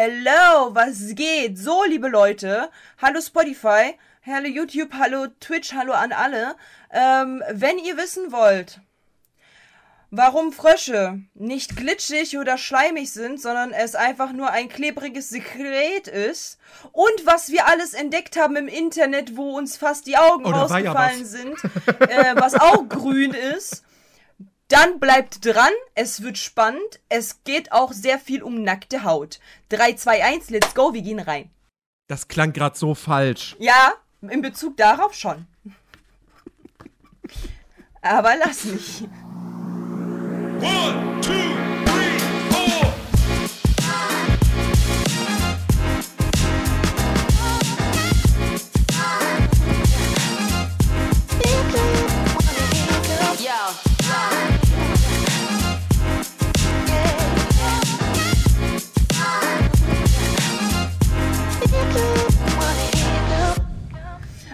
hello, was geht? So, liebe Leute, hallo Spotify, hallo YouTube, hallo Twitch, hallo an alle. Ähm, wenn ihr wissen wollt, warum Frösche nicht glitschig oder schleimig sind, sondern es einfach nur ein klebriges Sekret ist und was wir alles entdeckt haben im Internet, wo uns fast die Augen Oh, ja rausgefallen was. sind, äh, was auch grün ist, dann bleibt dran, es wird spannend, es geht auch sehr viel um nackte Haut. 3, 2, 1, let's go, wir gehen rein. Das klang gerade so falsch. Ja, in Bezug darauf schon. Aber lass mich. One, two,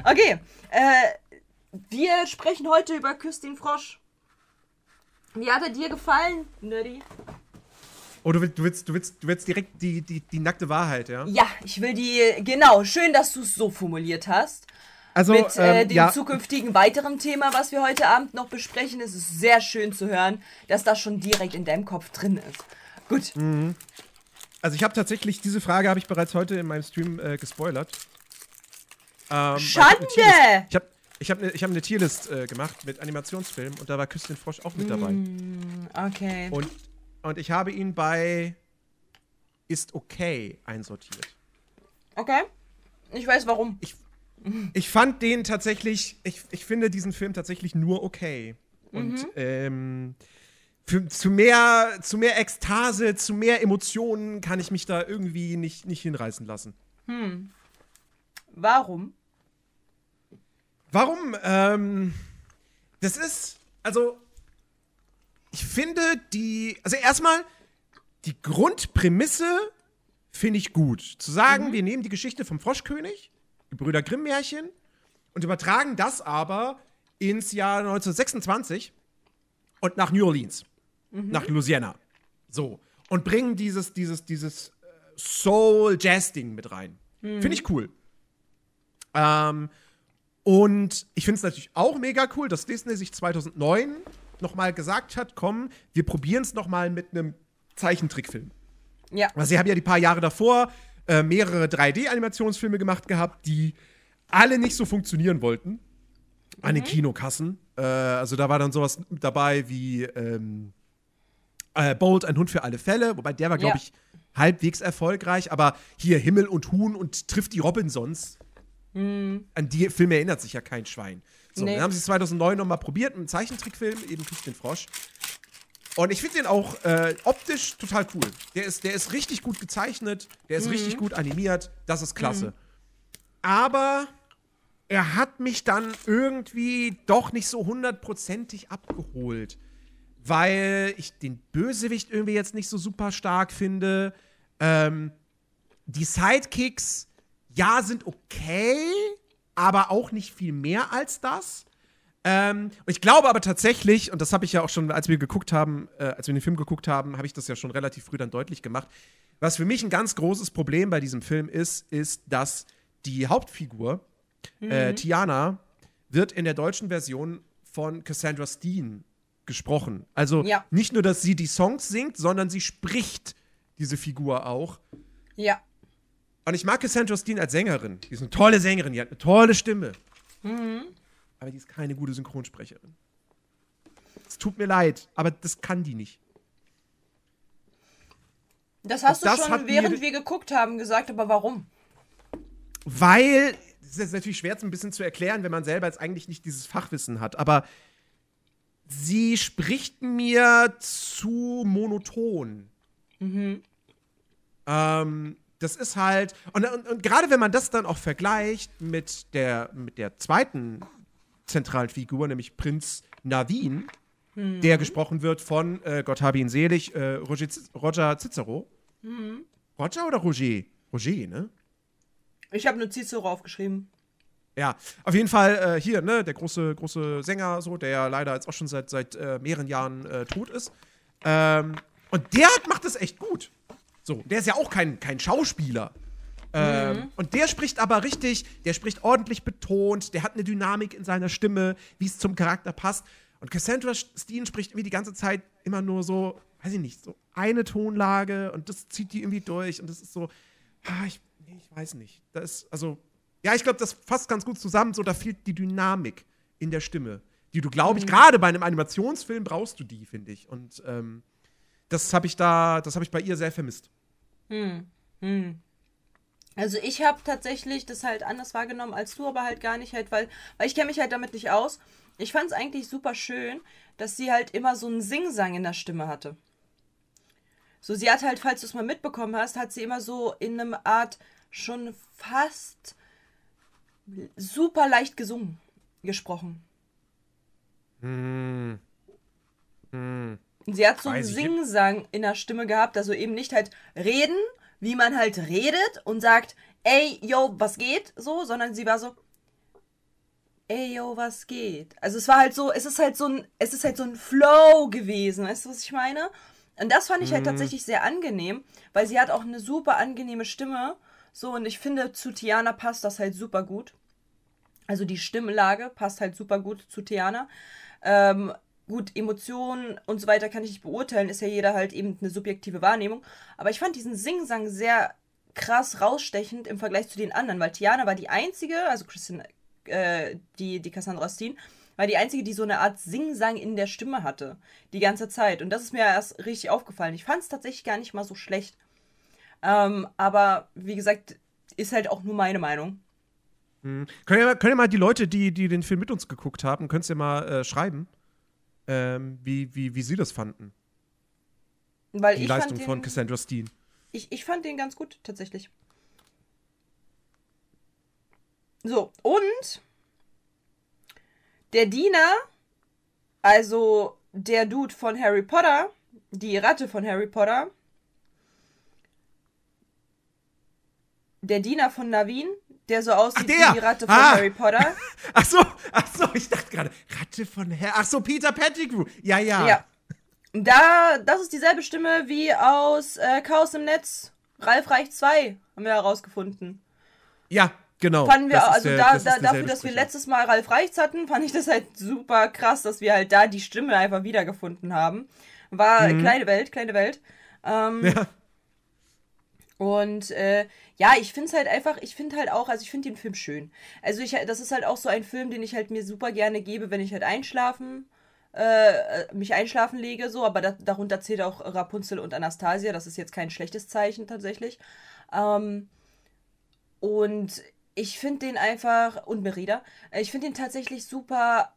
Okay, äh, wir sprechen heute über Küss den Frosch. Wie hat er dir gefallen, Nerdy? Oh, du willst, du willst, du willst, du willst direkt die, die, die nackte Wahrheit, ja? Ja, ich will die, genau, schön, dass du es so formuliert hast. Also, Mit äh, ähm, dem ja, zukünftigen weiteren Thema, was wir heute Abend noch besprechen, ist es sehr schön zu hören, dass das schon direkt in deinem Kopf drin ist. Gut. also ich habe tatsächlich, diese Frage habe ich bereits heute in meinem Stream äh, gespoilert. Ähm, ich eine Schande! Ich habe ich hab, ne- ich eine Tierlist äh, gemacht mit Animationsfilmen und da war Küss den Frosch auch mit dabei. Okay. Und, und ich habe ihn bei Ist okay einsortiert. Okay. Ich weiß warum. Ich fand den tatsächlich, ich, ich finde diesen Film tatsächlich nur okay. Und Mhm. ähm, für, zu, mehr, zu mehr Ekstase, zu mehr Emotionen kann ich mich da irgendwie nicht, nicht hinreißen lassen. Warum? Warum? Ähm, das ist, also, ich finde die, also erstmal, die Grundprämisse finde ich gut. Zu sagen, wir nehmen die Geschichte vom Froschkönig, Gebrüder Grimm-Märchen, und übertragen das aber ins Jahr 1926 und nach New Orleans, nach Louisiana. So. Und bringen dieses, dieses, dieses äh, Soul-Jazz-Ding mit rein. Finde ich cool. Ähm, und ich finde es natürlich auch mega cool, dass Disney sich 2009 nochmal gesagt hat, komm, wir probieren es nochmal mit einem Zeichentrickfilm. Ja. Also sie haben ja die paar Jahre davor äh, mehrere 3D-Animationsfilme gemacht gehabt, die alle nicht so funktionieren wollten an den Kinokassen. Äh, also da war dann sowas dabei wie ähm, äh, Bolt, ein Hund für alle Fälle, wobei der war, glaube Ja. ich, halbwegs erfolgreich. Aber hier Himmel und Huhn und trifft die Robinsons. An die Filme erinnert sich ja kein Schwein. So, Nee. dann haben sie es 2009 nochmal probiert mit einem Zeichentrickfilm, eben Küss den Frosch. Und ich finde den auch äh, optisch total cool. Der ist, der ist richtig gut gezeichnet, der ist richtig gut animiert, das ist klasse. Aber er hat mich dann irgendwie doch nicht so hundertprozentig abgeholt. Weil ich den Bösewicht irgendwie jetzt nicht so super stark finde. Ähm, die Sidekicks, ja, sind okay, aber auch nicht viel mehr als das. Ähm, und ich glaube aber tatsächlich, und das habe ich ja auch schon, als wir geguckt haben, äh, als wir den Film geguckt haben, habe ich das ja schon relativ früh dann deutlich gemacht. Was für mich ein ganz großes Problem bei diesem Film ist, ist, dass die Hauptfigur, äh, Tiana, wird in der deutschen Version von Cassandra Steen gesprochen. Also Ja. nicht nur, dass sie die Songs singt, sondern sie spricht diese Figur auch. Ja. Und ich mag Cassandra Steen als Sängerin. Die ist eine tolle Sängerin, die hat eine tolle Stimme. Aber die ist keine gute Synchronsprecherin. Es tut mir leid, aber das kann die nicht. Das hast Und das du schon, hat mir- während wir geguckt haben, gesagt, aber warum? Weil, das ist natürlich schwer so ein bisschen zu erklären, wenn man selber jetzt eigentlich nicht dieses Fachwissen hat, aber sie spricht mir zu monoton. Ähm, das ist halt, und, und, und gerade wenn man das dann auch vergleicht mit der, mit der zweiten zentralen Figur, nämlich Prinz Navin, der gesprochen wird von, äh, Gott habe ihn selig, äh, Roger, Roger Cicero. Roger oder Roger? Roger, ne? Ich habe nur Cicero aufgeschrieben. Ja, auf jeden Fall äh, hier, ne, der große, große Sänger, so, der ja leider jetzt auch schon seit, seit äh, mehreren Jahren äh, tot ist. Ähm, und der macht das echt gut. So, der ist ja auch kein, kein Schauspieler. Ähm, und der spricht aber richtig, der spricht ordentlich betont, der hat eine Dynamik in seiner Stimme, wie es zum Charakter passt. Und Cassandra Steen spricht irgendwie die ganze Zeit immer nur so, weiß ich nicht, so eine Tonlage und das zieht die irgendwie durch und das ist so, ah, ich, nee, ich weiß nicht. Das ist, also, ja, ich glaube, das fasst ganz gut zusammen, so, da fehlt die Dynamik in der Stimme, die du, glaube ich, gerade bei einem Animationsfilm brauchst du die, finde ich. Und ähm, das habe ich da, das habe ich bei ihr sehr vermisst. Also ich habe tatsächlich das halt anders wahrgenommen als du, aber halt gar nicht halt, weil, weil ich kenne mich halt damit nicht aus. Ich fand es eigentlich super schön, dass sie halt immer so einen Singsang in der Stimme hatte. So, sie hat halt, falls du es mal mitbekommen hast, hat sie immer so in einem Art schon fast super leicht gesungen, gesprochen. Und sie hat so einen Singsang in der Stimme gehabt, also eben nicht halt reden, wie man halt redet und sagt, ey, yo, was geht, so, sondern sie war so, ey, yo, was geht. Also es war halt so, es ist halt so ein, es ist halt so ein Flow gewesen, weißt du, was ich meine? Und das fand ich halt tatsächlich sehr angenehm, weil sie hat auch eine super angenehme Stimme, so, und ich finde, zu Tiana passt das halt super gut. Also die Stimmlage passt halt super gut zu Tiana. Ähm, gut, Emotionen und so weiter kann ich nicht beurteilen, ist ja jeder halt eben eine subjektive Wahrnehmung. Aber ich fand diesen Singsang sehr krass rausstechend im Vergleich zu den anderen, weil Tiana war die einzige, also Christian, äh, die, die Cassandra Steen, war die einzige, die so eine Art Singsang in der Stimme hatte. Die ganze Zeit. Und das ist mir erst richtig aufgefallen. Ich fand es tatsächlich gar nicht mal so schlecht. Ähm, aber wie gesagt, ist halt auch nur meine Meinung. Können ja, können ja mal die Leute, die, die den Film mit uns geguckt haben, könnt ihr mal äh, schreiben, ähm, wie, wie, wie sie das fanden. Weil Die ich Leistung fand von den, Cassandra Steen. ich, ich fand den ganz gut, tatsächlich. So, und der Diener, also der Dude von Harry Potter, die Ratte von Harry Potter, der Diener von Navin, der so aussieht der! wie die Ratte von Ah! Harry Potter. Ach so, ach so, ich dachte gerade, Ratte von Herr. Ach so, Peter Pettigrew. Ja, ja. Ja. Da, das ist dieselbe Stimme wie aus äh, Chaos im Netz. Ralf Reich 2 haben wir herausgefunden. Ja, genau. Fanden wir, also der- da, das da, dafür, dass wir letztes Mal Ralf Reichs hatten, fand ich das halt super krass, dass wir halt da die Stimme einfach wiedergefunden haben. War kleine Welt, kleine Welt. Ähm, Mhm. Ja. Und äh, ja, ich finde es halt einfach, ich finde halt auch, also ich finde den Film schön. Also ich, das ist halt auch so ein Film, den ich halt mir super gerne gebe, wenn ich halt einschlafen, äh, mich einschlafen lege, so, aber da, darunter zählt auch Rapunzel und Anastasia, das ist jetzt kein schlechtes Zeichen tatsächlich. Ähm, und ich finde den einfach, und Merida, äh, ich finde den tatsächlich super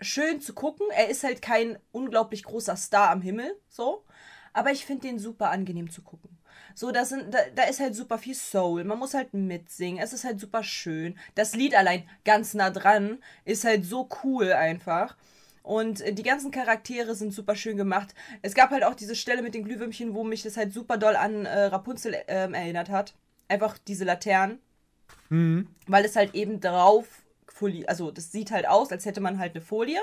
schön zu gucken. Er ist halt kein unglaublich großer Star am Himmel, so. Aber ich finde den super angenehm zu gucken. So, da, sind, da, da ist halt super viel Soul. Man muss halt mitsingen. Es ist halt super schön. Das Lied allein ganz nah dran ist halt so cool einfach. Und äh, die ganzen Charaktere sind super schön gemacht. Es gab halt auch diese Stelle mit den Glühwürmchen, wo mich das halt super doll an äh, Rapunzel ähm, erinnert hat. Einfach diese Laternen. Weil es halt eben drauf, Folie, also das sieht halt aus, als hätte man halt eine Folie.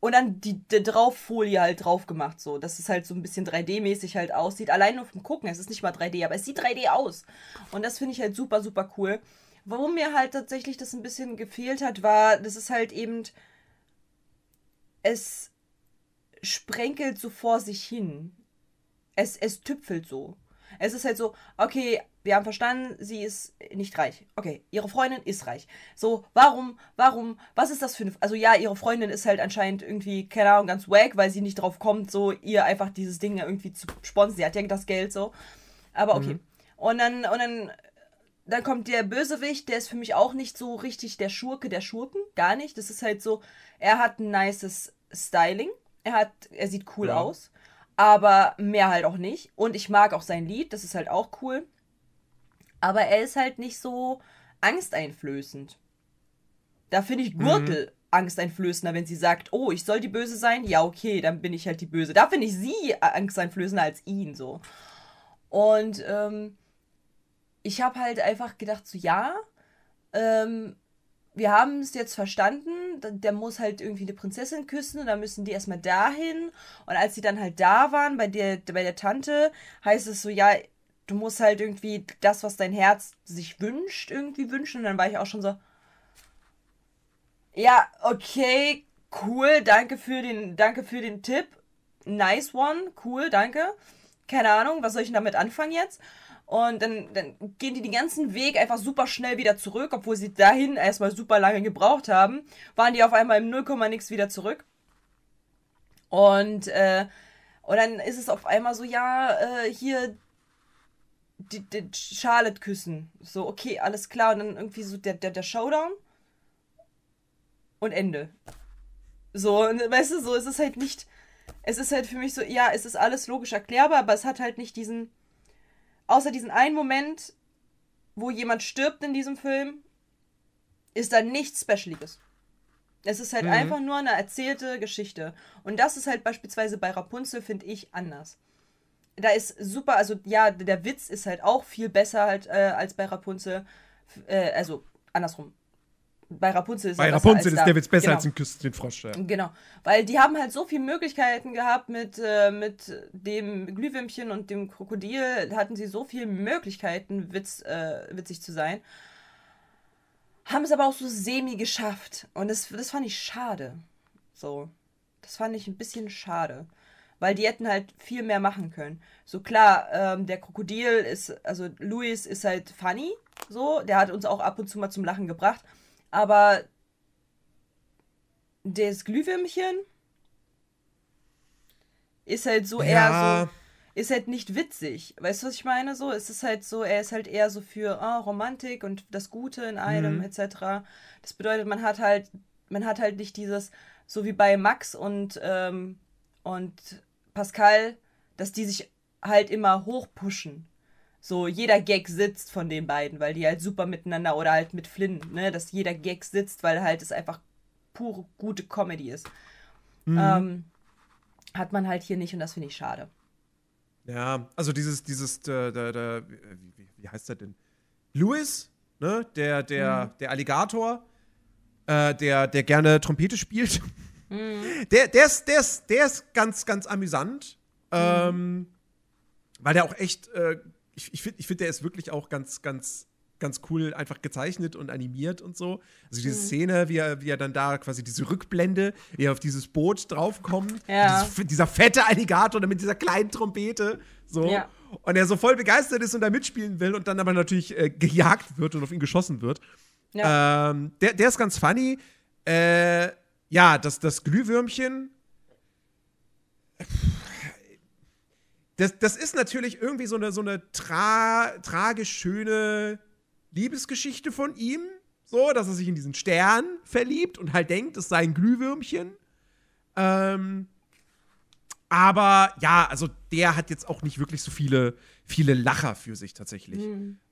Und dann die, die Drauffolie halt drauf gemacht, so. Dass es halt so ein bisschen 3D-mäßig halt aussieht. Allein nur vom Gucken, es ist nicht mal 3D, aber es sieht 3D aus. Und das finde ich halt super, super cool. Warum mir halt tatsächlich das ein bisschen gefehlt hat, war, das ist halt eben, es sprenkelt so vor sich hin. Es, es tüpfelt so. Es ist halt so, okay, wir haben verstanden, sie ist nicht reich. Okay, ihre Freundin ist reich. So, warum, warum, was ist das für eine. Also, ja, ihre Freundin ist halt anscheinend irgendwie, keine Ahnung, ganz wack, weil sie nicht drauf kommt, so ihr einfach dieses Ding irgendwie zu sponsern. Sie hat ja das Geld so. Aber okay. Und dann, und dann, dann kommt der Bösewicht, der ist für mich auch nicht so richtig der Schurke der Schurken. Gar nicht. Das ist halt so, er hat ein nices Styling. Er hat, er sieht cool Ja. aus. Aber mehr halt auch nicht. Und ich mag auch sein Lied, das ist halt auch cool. Aber er ist halt nicht so angsteinflößend. Da finde ich Gürtel angsteinflößender, wenn sie sagt, oh, ich soll die Böse sein. Ja, okay, dann bin ich halt die Böse. Da finde ich sie angsteinflößender als ihn so. Und ähm, ich habe halt einfach gedacht, so ja, ähm, wir haben es jetzt verstanden, der muss halt irgendwie eine Prinzessin küssen und dann müssen die erstmal dahin. Und als sie dann halt da waren bei der, bei der Tante, heißt es so, ja, du musst halt irgendwie das, was dein Herz sich wünscht, irgendwie wünschen. Und dann war ich auch schon so, ja, okay, cool, danke für den, danke für den Tipp. Nice one, cool, danke. Keine Ahnung, was soll ich denn damit anfangen jetzt? Und dann, dann gehen die den ganzen Weg einfach super schnell wieder zurück, obwohl sie dahin erstmal super lange gebraucht haben, waren die auf einmal im 0, nix wieder zurück. Und, äh, und dann ist es auf einmal so, ja, äh, hier die, die Charlotte küssen. So, okay, alles klar. Und dann irgendwie so der, der, der Showdown und Ende. So, und weißt du, so, es ist halt nicht. Es ist halt für mich so, ja, es ist alles logisch erklärbar, aber es hat halt nicht diesen. Außer diesen einen Moment, wo jemand stirbt in diesem Film, ist da nichts Specialiges. Es ist halt Mhm. einfach nur eine erzählte Geschichte. Und das ist halt beispielsweise bei Rapunzel, finde ich, anders. Da ist super, also ja, der Witz ist halt auch viel besser halt äh, als bei Rapunzel. Äh, also andersrum. Bei Rapunzel ist Bei Rapunzel ist da. der Witz besser genau. als in Küssen den Frosch. Ja. Genau, weil die haben halt so viele Möglichkeiten gehabt mit, äh, mit dem Glühwürmchen und dem Krokodil, hatten sie so viele Möglichkeiten, Witz, äh, witzig zu sein. Haben es aber auch so semi geschafft. Und das, das fand ich schade. So. Das fand ich ein bisschen schade. Weil die hätten halt viel mehr machen können. So klar, ähm, der Krokodil ist, also Louis ist halt funny. So, der hat uns auch ab und zu mal zum Lachen gebracht. Aber das Glühwürmchen ist halt so eher Ja. so, ist halt nicht witzig. Weißt du, was ich meine? So, es ist halt so, er ist halt eher so für ah, Romantik und das Gute in einem, Mhm. etc. Das bedeutet, man hat halt, man hat halt nicht dieses, so wie bei Max und, ähm, und Pascal, dass die sich halt immer hochpushen. So, jeder Gag sitzt von den beiden, weil die halt super miteinander oder halt mit Flynn, ne, dass jeder Gag sitzt, weil halt es einfach pure gute Comedy ist. Ähm, hat man halt hier nicht und das finde ich schade. Ja, also dieses, dieses, der, der, der, wie, wie, wie heißt der denn? Louis, ne? Der, der, Mhm. der Alligator, äh, der, der gerne Trompete spielt. Mhm. Der, der, ist, der, ist, der ist ganz, ganz amüsant. Ähm, weil der auch echt, äh, ich, ich finde, ich find, der ist wirklich auch ganz, ganz, ganz cool einfach gezeichnet und animiert und so. Also Mhm. diese Szene, wie er, wie er dann da quasi diese Rückblende, wie er auf dieses Boot draufkommt. Ja. Dieses, dieser fette Alligator mit dieser kleinen Trompete. So. Ja. Und er so voll begeistert ist und da mitspielen will und dann aber natürlich äh, gejagt wird und auf ihn geschossen wird. Ja. Ähm, der, der ist ganz funny. Äh, ja, das, das Glühwürmchen. Das, das ist natürlich irgendwie so eine, so eine tra tragisch schöne Liebesgeschichte von ihm. So, dass er sich in diesen Stern verliebt und halt denkt, es sei ein Glühwürmchen. Ähm, aber ja, also der hat jetzt auch nicht wirklich so viele, viele Lacher für sich tatsächlich.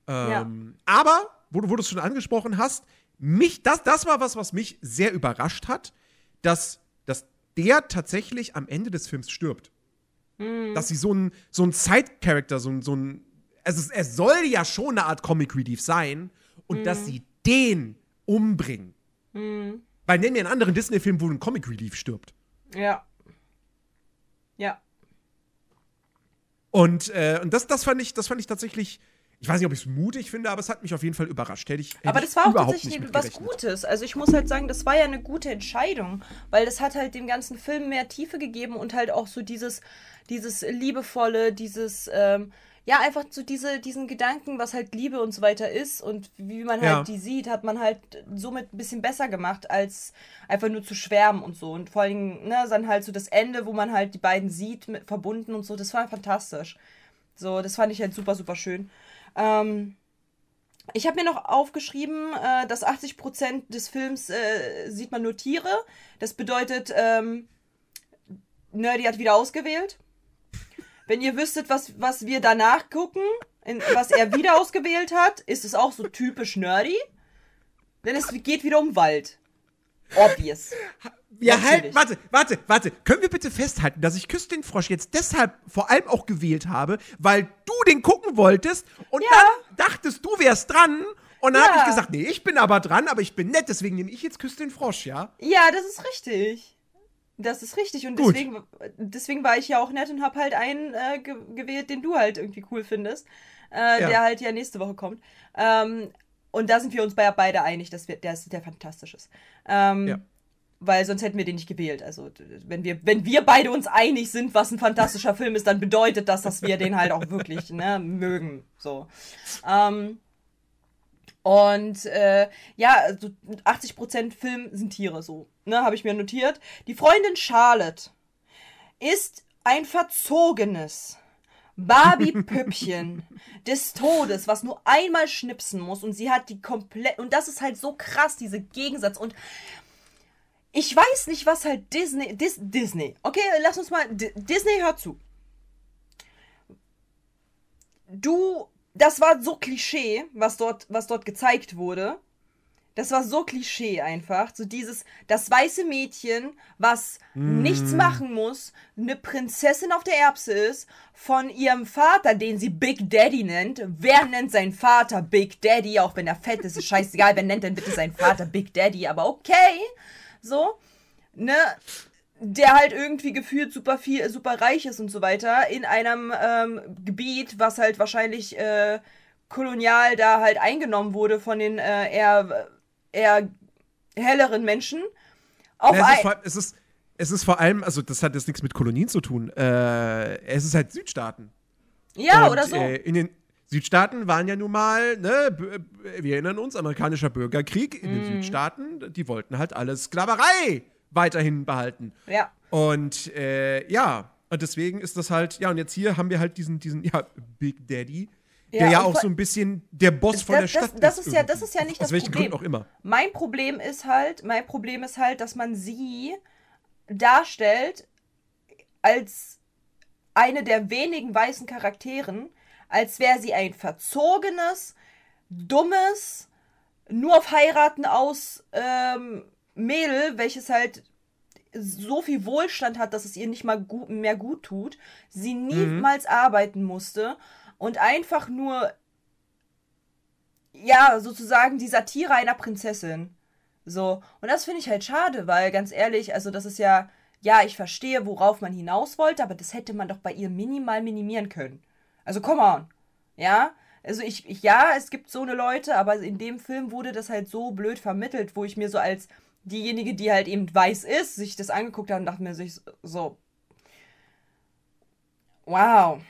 Ähm, Aber, wo, du- wo du es schon angesprochen hast, mich, das, das war was, was mich sehr überrascht hat, dass, dass der tatsächlich am Ende des Films stirbt. Dass sie so ein, so ein Side-Character, so ein, so ein. Also es, es soll ja schon eine Art Comic Relief sein und dass sie den umbringen. Weil nenn mir einen anderen Disney-Film, wo ein Comic Relief stirbt. Ja. Ja. Und, äh, und das, das, fand ich, das fand ich tatsächlich, ich weiß nicht, ob ich es mutig finde, aber es hat mich auf jeden Fall überrascht. Hätte ich, hätte Aber das war auch tatsächlich was. Gutes. Also ich muss halt sagen, das war ja eine gute Entscheidung, weil das hat halt dem ganzen Film mehr Tiefe gegeben und halt auch so dieses, dieses liebevolle, dieses, ähm, ja, einfach so diese, diesen Gedanken, was halt Liebe und so weiter ist und wie man halt Ja. die sieht, hat man halt somit ein bisschen besser gemacht, als einfach nur zu schwärmen und so. Und vor allen Dingen, ne, dann halt so das Ende, wo man halt die beiden sieht, mit, verbunden und so, das war fantastisch. So, das fand ich halt super, super schön. Ähm, ich habe mir noch aufgeschrieben, äh, dass 80% des Films äh, sieht man nur Tiere. Das bedeutet, ähm, Nerdy hat wieder ausgewählt. Wenn ihr wüsstet, was, was wir danach gucken, in, was er wieder ausgewählt hat, ist es auch so typisch Nerdy. Denn es geht wieder um Wald. Obvious. Ja, Natürlich. halt, warte, warte, warte. Können wir bitte festhalten, dass ich Küss den Frosch jetzt deshalb vor allem auch gewählt habe, weil du den gucken wolltest und Ja. dann dachtest, du wärst dran Und dann Ja. habe ich gesagt, nee, ich bin aber dran, aber ich bin nett, deswegen nehme ich jetzt Küss den Frosch, ja? Ja, das ist richtig. Das ist richtig. Und Gut. deswegen, deswegen war ich ja auch nett und hab halt einen äh, ge gewählt, den du halt irgendwie cool findest. Äh, Ja. Der halt ja nächste Woche kommt. Ähm, und da sind wir uns bei, beide einig, dass wir, der, der fantastisch ist. Ähm, Ja. Weil sonst hätten wir den nicht gewählt. Also, wenn wir, wenn wir beide uns einig sind, was ein fantastischer Film ist, dann bedeutet das, dass wir den halt auch wirklich ne, mögen. So. Ähm, und äh, ja, also 80% Film sind Tiere, so. Ne, habe ich mir notiert. Die Freundin Charlotte ist ein verzogenes Barbie-Püppchen des Todes, was nur einmal schnipsen muss und sie hat die komplett. Und das ist halt so krass, diese Gegensatz. Und ich weiß nicht, was halt Disney. Dis, Disney. Okay, lass uns mal. D Disney, hört zu. Du. Das war so Klischee, was dort, was dort gezeigt wurde. Das war so Klischee einfach. So dieses, das weiße Mädchen, was nichts machen muss, eine Prinzessin auf der Erbse ist, von ihrem Vater, den sie Big Daddy nennt. Wer nennt seinen Vater Big Daddy? Auch wenn er fett ist, ist scheißegal. Wer nennt denn bitte seinen Vater Big Daddy? Aber okay. So. Ne? Der halt irgendwie gefühlt super viel, super reich ist und so weiter, in einem ähm, Gebiet, was halt wahrscheinlich äh, kolonial da halt eingenommen wurde von den äh, eher, eher helleren Menschen. Auf Ja, es, ist allem- es, ist, es ist vor allem, also das hat jetzt nichts mit Kolonien zu tun. Äh, es ist halt Südstaaten. ja, Und, oder so. Äh, in den Südstaaten waren ja nun mal, ne, b- wir erinnern uns, amerikanischer Bürgerkrieg in den Mhm. Südstaaten, die wollten halt alle Sklaverei weiterhin behalten. ja. Und äh, ja, und deswegen ist das halt, ja, und jetzt hier haben wir halt diesen, diesen, ja, Big Daddy, der Ja, ja auch so ein bisschen der Boss von der Das- Stadt das- das ist ja- das ist ja nicht Aus das welchen Problem. Gründen auch immer. Mein Problem ist halt, mein Problem ist halt, dass man sie darstellt als eine der wenigen weißen Charakteren, als wäre sie ein verzogenes, dummes, nur auf Heiraten aus ähm, Mädel, welches halt so viel Wohlstand hat, dass es ihr nicht mal gut, mehr gut tut, sie niemals arbeiten musste und einfach nur ja, sozusagen die Satire einer Prinzessin. So. Und das finde ich halt schade, weil ganz ehrlich, also das ist ja, ja, ich verstehe, worauf man hinaus wollte, aber das hätte man doch bei ihr minimal minimieren können. Also, come on. Ja? Also ich, ich, ja, es gibt so eine Leute, aber in dem Film wurde das halt so blöd vermittelt, wo ich mir so als diejenige, die halt eben weiß ist, sich das angeguckt hat und dachte mir so, wow.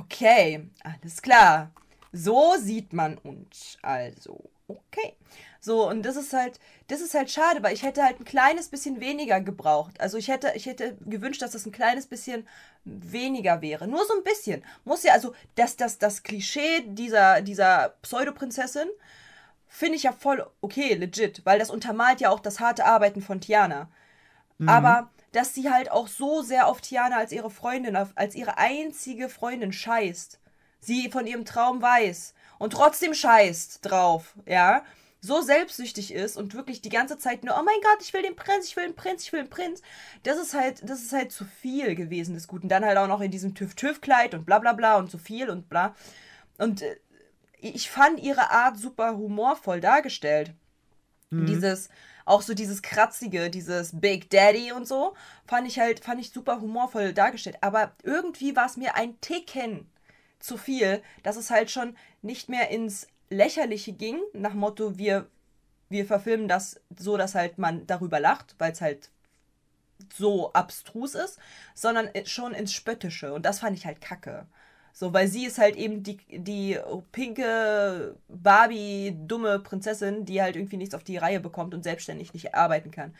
Okay, alles klar. So sieht man uns also. Okay. So, und das ist halt, das ist halt schade, weil ich hätte halt ein kleines bisschen weniger gebraucht. Also ich hätte, ich hätte gewünscht, dass das ein kleines bisschen weniger wäre. Nur so ein bisschen. Muss ja, also, das, das, das Klischee dieser, dieser Pseudoprinzessin finde ich ja voll okay, legit, weil das untermalt ja auch das harte Arbeiten von Tiana. Aber dass sie halt auch so sehr auf Tiana als ihre Freundin, als ihre einzige Freundin scheißt. Sie von ihrem Traum weiß und trotzdem scheißt drauf, ja. So selbstsüchtig ist und wirklich die ganze Zeit nur, oh mein Gott, ich will den Prinz, ich will den Prinz, ich will den Prinz. Das ist halt, das ist halt zu viel gewesen des Guten. Dann halt auch noch in diesem TÜV-TÜV-Kleid und bla bla bla und zu viel und bla. Und äh, ich fand ihre Art super humorvoll dargestellt. Dieses, auch so dieses Kratzige, dieses Big Daddy und so, fand ich halt, fand ich super humorvoll dargestellt. Aber irgendwie war es mir ein Ticken zu viel, dass es halt schon nicht mehr ins Lächerliche ging, nach Motto, wir, wir verfilmen das so, dass halt man darüber lacht, weil es halt so abstrus ist, sondern schon ins Spöttische. Und das fand ich halt kacke. So, weil sie ist halt eben die, die pinke, Barbie, dumme Prinzessin, die halt irgendwie nichts auf die Reihe bekommt und selbstständig nicht arbeiten kann.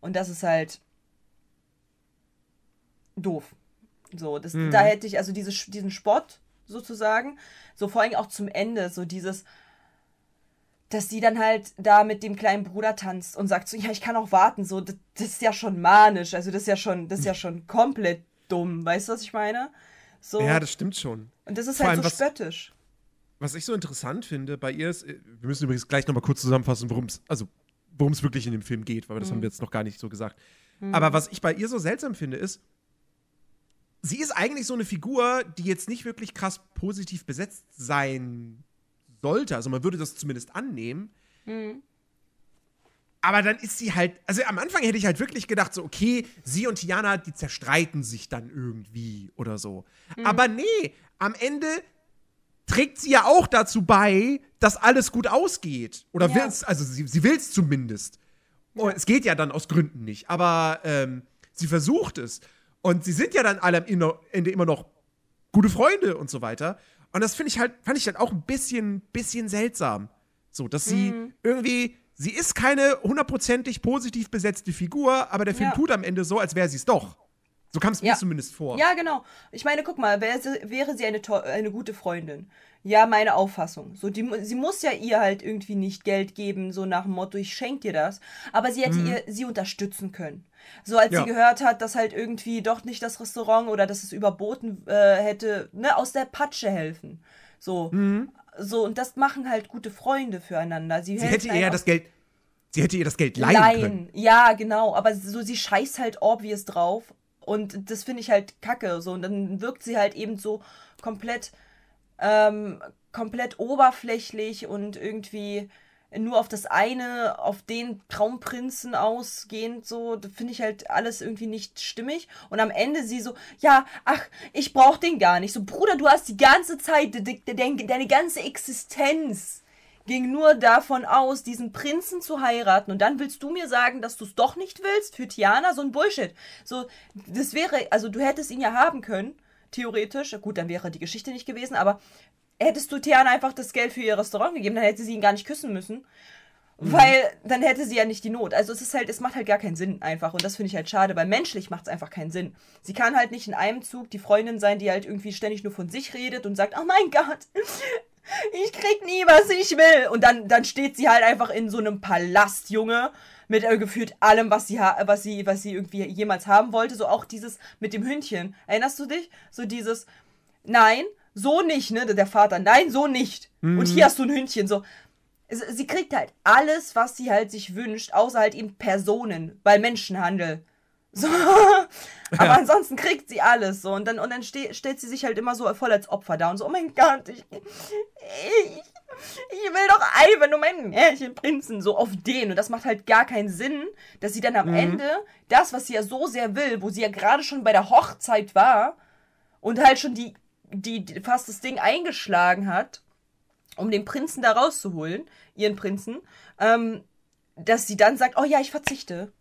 Und das ist halt doof. So, das, da hätte ich, also diese, diesen Spott sozusagen, so vor allem auch zum Ende, so dieses, dass sie dann halt da mit dem kleinen Bruder tanzt und sagt so, ja, ich kann auch warten, so, das, das ist ja schon manisch, also das ist ja schon, das ist ja schon komplett dumm, weißt du, was ich meine? So, Ja, das stimmt schon. und das ist vor halt so was- spöttisch. Was ich so interessant finde bei ihr ist, äh, wir müssen übrigens gleich nochmal kurz zusammenfassen, worum es, also worum es wirklich in dem Film geht, weil das haben wir jetzt noch gar nicht so gesagt. Aber was ich bei ihr so seltsam finde, ist, sie ist eigentlich so eine Figur, die jetzt nicht wirklich krass positiv besetzt sein sollte. Also man würde das zumindest annehmen. Mhm. Aber dann ist sie halt, also am Anfang hätte ich halt wirklich gedacht, so, okay, sie und Tiana, die zerstreiten sich dann irgendwie oder so. Mhm. Aber nee, am Ende trägt sie ja auch dazu bei, dass alles gut ausgeht. Oder Ja. will's, also sie, sie will es zumindest. Und es geht ja dann aus Gründen nicht. Aber ähm, sie versucht es. Und sie sind ja dann alle am Ende immer noch gute Freunde und so weiter. Und das finde ich halt, fand ich halt auch ein bisschen, bisschen seltsam. So, dass sie Mhm. irgendwie, sie ist keine hundertprozentig positiv besetzte Figur, aber der Film Ja. tut am Ende so, als wäre sie es doch. So kam es mir Ja. zumindest vor. Ja, genau. Ich meine, guck mal, wäre sie, wäre sie eine, eine gute Freundin. Ja, meine Auffassung. So, die, sie muss ja ihr halt irgendwie nicht Geld geben, so nach dem Motto, ich schenke dir das. Aber sie hätte ihr, sie unterstützen können. So als Mhm. Ja. sie gehört hat, dass halt irgendwie doch nicht das Restaurant oder dass es überboten äh, hätte, ne, aus der Patsche helfen. So. So, und das machen halt gute Freunde füreinander. Sie. Sie hätte aus- das Geld, sie hätte ihr das Geld leihen können. Ja, genau. Aber so, sie scheißt halt obvious drauf. Und das finde ich halt kacke. So. Und dann wirkt sie halt eben so komplett, ähm, komplett oberflächlich und irgendwie nur auf das eine, auf den Traumprinzen ausgehend, so, finde ich halt alles irgendwie nicht stimmig. Und am Ende sie so, ja, ach, ich brauch den gar nicht. So, Bruder, du hast die ganze Zeit, de, de, de, deine ganze Existenz ging nur davon aus, diesen Prinzen zu heiraten. Und dann willst du mir sagen, dass du es doch nicht willst für Tiana? So ein Bullshit. So, das wäre, also du hättest ihn ja haben können, theoretisch. Gut, dann wäre die Geschichte nicht gewesen, aber hättest du Tiana einfach das Geld für ihr Restaurant gegeben, dann hätte sie ihn gar nicht küssen müssen. Weil dann hätte sie ja nicht die Not. Also es ist halt, es macht halt gar keinen Sinn einfach. Und das finde ich halt schade, weil menschlich macht es einfach keinen Sinn. Sie kann halt nicht in einem Zug die Freundin sein, die halt irgendwie ständig nur von sich redet und sagt, oh mein Gott, ich krieg nie, was ich will. Und dann, dann steht sie halt einfach in so einem Palast, Junge, mit äh, gefühlt allem, was sie, was, sie, was sie irgendwie jemals haben wollte. So auch dieses mit dem Hündchen. Erinnerst du dich? So dieses, nein, so nicht, ne? Der Vater, nein, so nicht. Und hier hast du ein Hündchen, so. Sie kriegt halt alles, was sie halt sich wünscht, außer halt eben Personen, weil Menschenhandel. So. Aber Ja. ansonsten kriegt sie alles so. Und dann, und dann ste stellt sie sich halt immer so voll als Opfer da und so, oh mein Gott, ich, ich, ich will doch einfach nur meinen Märchenprinzen so auf den. Und das macht halt gar keinen Sinn, dass sie dann am Ende das, was sie ja so sehr will, wo sie ja gerade schon bei der Hochzeit war und halt schon die, die, die fast das Ding eingeschlagen hat, um den Prinzen da rauszuholen, ihren Prinzen, ähm, dass sie dann sagt, oh ja, ich verzichte.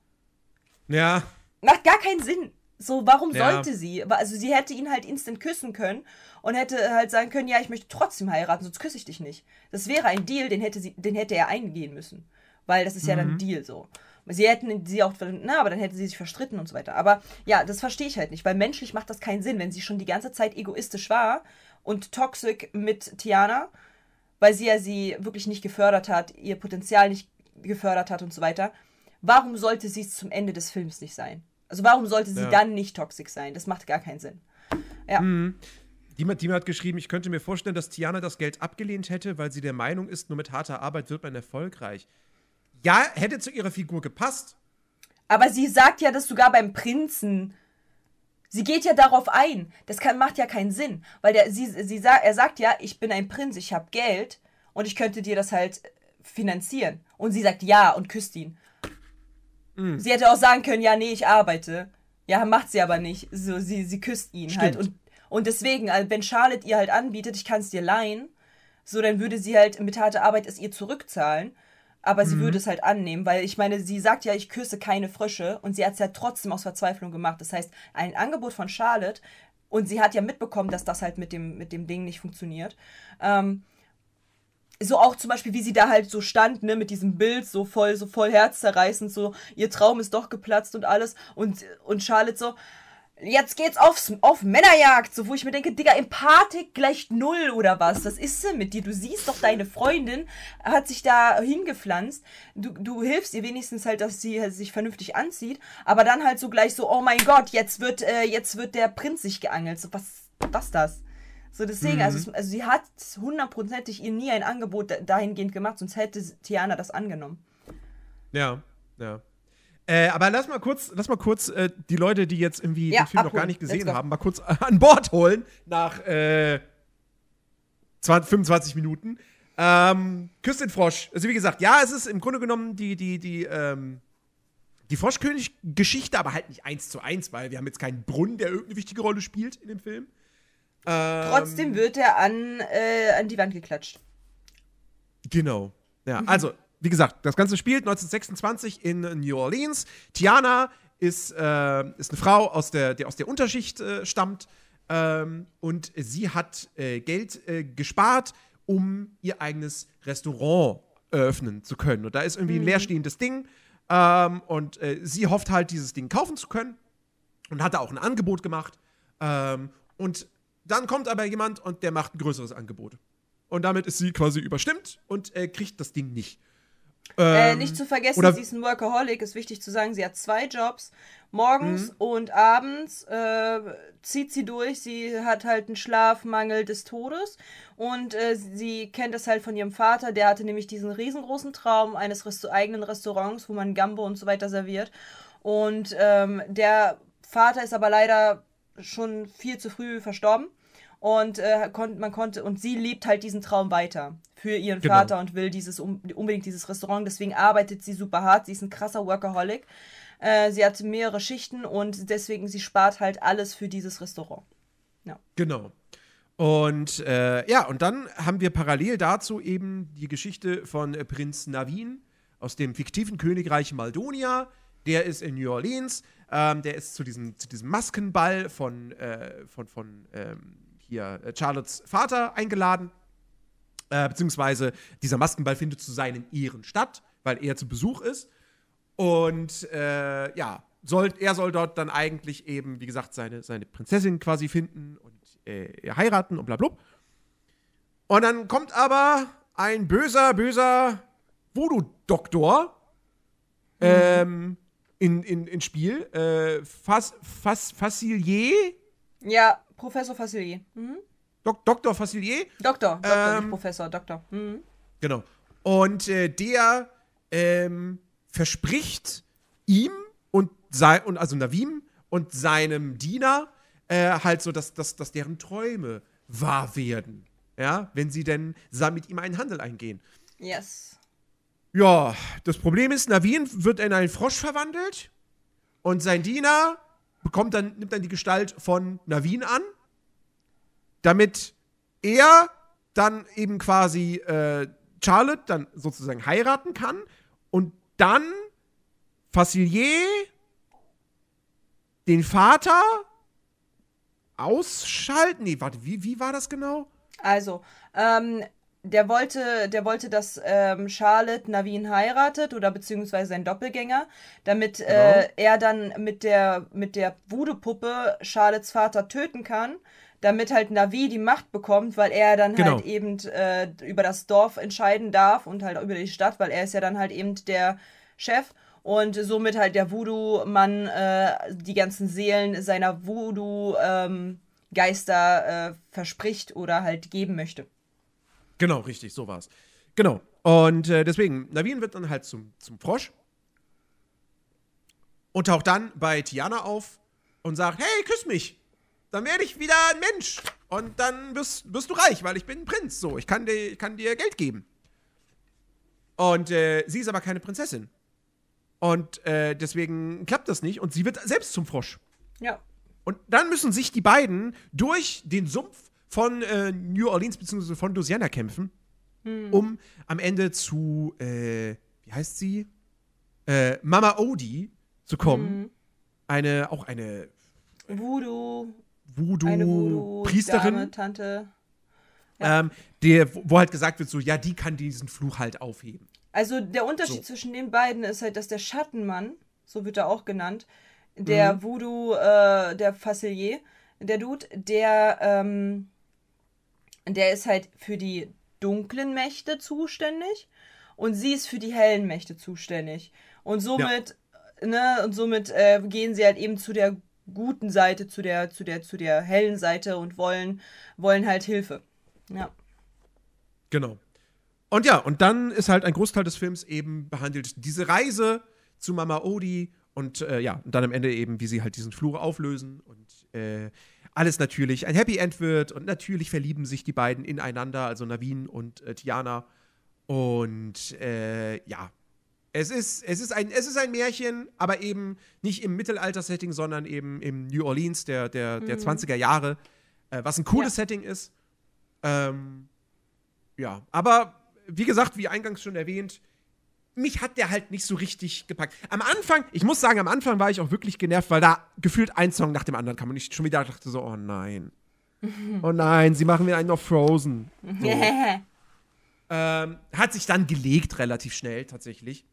Ja, Macht gar keinen Sinn. So, warum Ja. sollte sie? Also sie hätte ihn halt instant küssen können und hätte halt sagen können, ja, ich möchte trotzdem heiraten, sonst küsse ich dich nicht. Das wäre ein Deal, den hätte sie, den hätte er eingehen müssen. Weil das ist ja dann ein Deal so. Sie hätten sie auch, na, aber dann hätte sie sich verstritten und so weiter. Aber ja, das verstehe ich halt nicht, weil menschlich macht das keinen Sinn, wenn sie schon die ganze Zeit egoistisch war und toxisch mit Tiana, weil sie ja sie wirklich nicht gefördert hat, ihr Potenzial nicht gefördert hat und so weiter. Warum sollte sie es zum Ende des Films nicht sein? Also warum sollte sie Ja. dann nicht toxisch sein? Das macht gar keinen Sinn. Ja. Dima, Dima hat geschrieben, ich könnte mir vorstellen, dass Tiana das Geld abgelehnt hätte, weil sie der Meinung ist, nur mit harter Arbeit wird man erfolgreich. Ja, hätte zu ihrer Figur gepasst. Aber sie sagt ja das sogar beim Prinzen. Sie geht ja darauf ein. Das kann, macht ja keinen Sinn. Weil der, sie, sie, er sagt ja, ich bin ein Prinz, ich habe Geld und ich könnte dir das halt finanzieren. Und sie sagt ja und küsst ihn. Sie hätte auch sagen können, ja, nee, ich arbeite. Ja, macht sie aber nicht. So, sie, sie küsst ihn halt. Stimmt. Und, und deswegen, also wenn Charlotte ihr halt anbietet, ich kann es dir leihen, so, dann würde sie halt mit harter Arbeit es ihr zurückzahlen. Aber sie würde es halt annehmen, weil ich meine, sie sagt ja, ich küsse keine Frösche und sie hat es ja trotzdem aus Verzweiflung gemacht. Das heißt, ein Angebot von Charlotte und sie hat ja mitbekommen, dass das halt mit dem, mit dem Ding nicht funktioniert. Ähm, so auch zum Beispiel, wie sie da halt so stand, ne, mit diesem Bild, so voll, so voll herzzerreißend, so, ihr Traum ist doch geplatzt und alles. Und, und Charlotte so, jetzt geht's aufs, auf Männerjagd, so, wo ich mir denke, Digga, Empathik gleich null oder was? Was ist denn mit dir? Du siehst doch, deine Freundin hat sich da hingepflanzt. Du, du hilfst ihr wenigstens halt, dass sie halt sich vernünftig anzieht, aber dann halt so gleich so, oh mein Gott, jetzt wird, äh, jetzt wird der Prinz sich geangelt. So, was, was das? So, deswegen, also, es- also sie hat hundertprozentig ihr nie ein Angebot da- dahingehend gemacht, sonst hätte Tiana das angenommen. Ja, ja. Äh, aber lass mal kurz, lass mal kurz äh, die Leute, die jetzt irgendwie Ja, den Film noch abholen. gar nicht gesehen haben, mal kurz an Bord holen nach äh, 20, 25 Minuten. Ähm, Küss den Frosch. Also wie gesagt, ja, es ist im Grunde genommen die, die, die, ähm, die Froschkönig-Geschichte, aber halt nicht eins zu eins, weil wir haben jetzt keinen Brunnen, der irgendeine wichtige Rolle spielt in dem Film. Ähm, Trotzdem wird er an, äh, an die Wand geklatscht. Genau. Ja, also, wie gesagt, das Ganze spielt 1926 in New Orleans. Tiana ist, äh, ist eine Frau, aus der, die aus der Unterschicht äh, stammt. Ähm, und sie hat äh, Geld äh, gespart, um ihr eigenes Restaurant eröffnen zu können. Und da ist irgendwie ein leerstehendes Ding. Ähm, und äh, sie hofft halt, dieses Ding kaufen zu können. Und hat da auch ein Angebot gemacht. Ähm, und dann kommt aber jemand und der macht ein größeres Angebot. Und damit ist sie quasi überstimmt und äh, kriegt das Ding nicht. Äh, Ähm, nicht zu vergessen, oder- sie ist ein Workaholic, ist wichtig zu sagen. Sie hat zwei Jobs. Morgens Mhm. und abends äh, zieht sie durch. Sie hat halt einen Schlafmangel des Todes. Und äh, sie kennt es halt von ihrem Vater. Der hatte nämlich diesen riesengroßen Traum eines Resto eigenen Restaurants, wo man Gambo und so weiter serviert. Und ähm, der Vater ist aber leider schon viel zu früh verstorben. Und äh, kon man konnte, und sie liebt halt diesen Traum weiter für ihren Genau. Vater und will dieses um, unbedingt dieses Restaurant. Deswegen arbeitet sie super hart. Sie ist ein krasser Workaholic. Äh, sie hat mehrere Schichten und deswegen sie spart halt alles für dieses Restaurant. Genau. Und äh, ja, und dann haben wir parallel dazu eben die Geschichte von Prinz Navin aus dem fiktiven Königreich Maldonia. Der ist in New Orleans. Ähm, der ist zu diesem, zu diesem Maskenball von, äh, von, von ähm, hier äh, Charlottes Vater eingeladen. Äh, beziehungsweise dieser Maskenball findet zu seinen Ehren statt, weil er zu Besuch ist. Und äh, ja, soll, er soll dort dann eigentlich eben, wie gesagt, seine, seine Prinzessin quasi finden und äh, heiraten und bla bla. Und dann kommt aber ein böser, böser Voodoo-Doktor ähm, in, in, ins Spiel. Äh, Fas, Fas, Facilier? Ja, Professor Facilier. Mhm. Dok, Dr. Facilier? Doktor, Doktor, Ähm, nicht Professor, Doktor. Mhm. Genau. Und äh, der ähm, verspricht ihm und, sei, und also Navim und seinem Diener äh, halt so, dass, dass, dass deren Träume wahr werden. Ja, wenn sie denn mit ihm einen Handel eingehen. Yes. Ja, das Problem ist, Navin wird in einen Frosch verwandelt und sein Diener bekommt dann, nimmt dann die Gestalt von Navin an, damit er dann eben quasi äh, Charlotte dann sozusagen heiraten kann und dann Facilier den Vater ausschalten. Nee, warte, wie, wie war das genau? Also, ähm, der wollte, der wollte, dass ähm, Charlotte Navin heiratet oder beziehungsweise sein Doppelgänger, damit äh, er dann mit der, mit der Voodoo-Puppe Charlottes Vater töten kann, damit halt Navi die Macht bekommt, weil er dann Genau. halt eben äh, über das Dorf entscheiden darf und halt über die Stadt, weil er ist ja dann halt eben der Chef und somit halt der Voodoo-Mann äh, die ganzen Seelen seiner Voodoo- ähm, äh, verspricht oder halt geben möchte. Genau, richtig, so war's. Genau. Und äh, deswegen, Navin wird dann halt zum, zum Frosch und taucht dann bei Tiana auf und sagt, hey, küss mich. Dann werde ich wieder ein Mensch. Und dann wirst, wirst du reich, weil ich bin ein Prinz. So, ich kann dir, ich kann dir Geld geben. Und äh, sie ist aber keine Prinzessin. Und äh, deswegen klappt das nicht. Und sie wird selbst zum Frosch. Ja. Und dann müssen sich die beiden durch den Sumpf von äh, New Orleans bzw. von Louisiana kämpfen, um am Ende zu, äh, wie heißt sie? Äh, Mama Odie zu kommen. Eine, auch eine Voodoo, eine Voodoo, Voodoo-Priesterin, Dame, Tante. ähm, der, wo wo halt gesagt wird, so, ja, die kann diesen Fluch halt aufheben. Also der Unterschied So. zwischen den beiden ist halt, dass der Schattenmann, so wird er auch genannt, der Mhm. Voodoo, äh, der Facilier, der Dude, der, ähm, der ist halt für die dunklen Mächte zuständig und sie ist für die hellen Mächte zuständig. Und somit, ne, und somit äh, gehen sie halt eben zu der guten Seite, zu der, zu der, zu der hellen Seite und wollen, wollen halt Hilfe. Ja. Genau. Und ja, und dann ist halt ein Großteil des Films eben behandelt diese Reise zu Mama Odie und äh, ja, und dann am Ende eben, wie sie halt diesen Fluch auflösen. Und äh, alles natürlich ein Happy End wird und natürlich verlieben sich die beiden ineinander, also Navin und äh, Tiana. Und äh, ja, es ist, es, ist ein, es ist ein Märchen, aber eben nicht im Mittelalter-Setting, sondern eben im New Orleans der, der, der 20er Jahre, äh, was ein cooles Ja. Setting ist. Ähm, ja, aber wie gesagt, wie eingangs schon erwähnt, mich hat der halt nicht so richtig gepackt. Am Anfang, ich muss sagen, am Anfang war ich auch wirklich genervt, weil da gefühlt ein Song nach dem anderen kam und ich schon wieder dachte so, oh nein. Oh nein, sie machen mir einen auf Frozen. So. ähm, hat sich dann gelegt relativ schnell tatsächlich.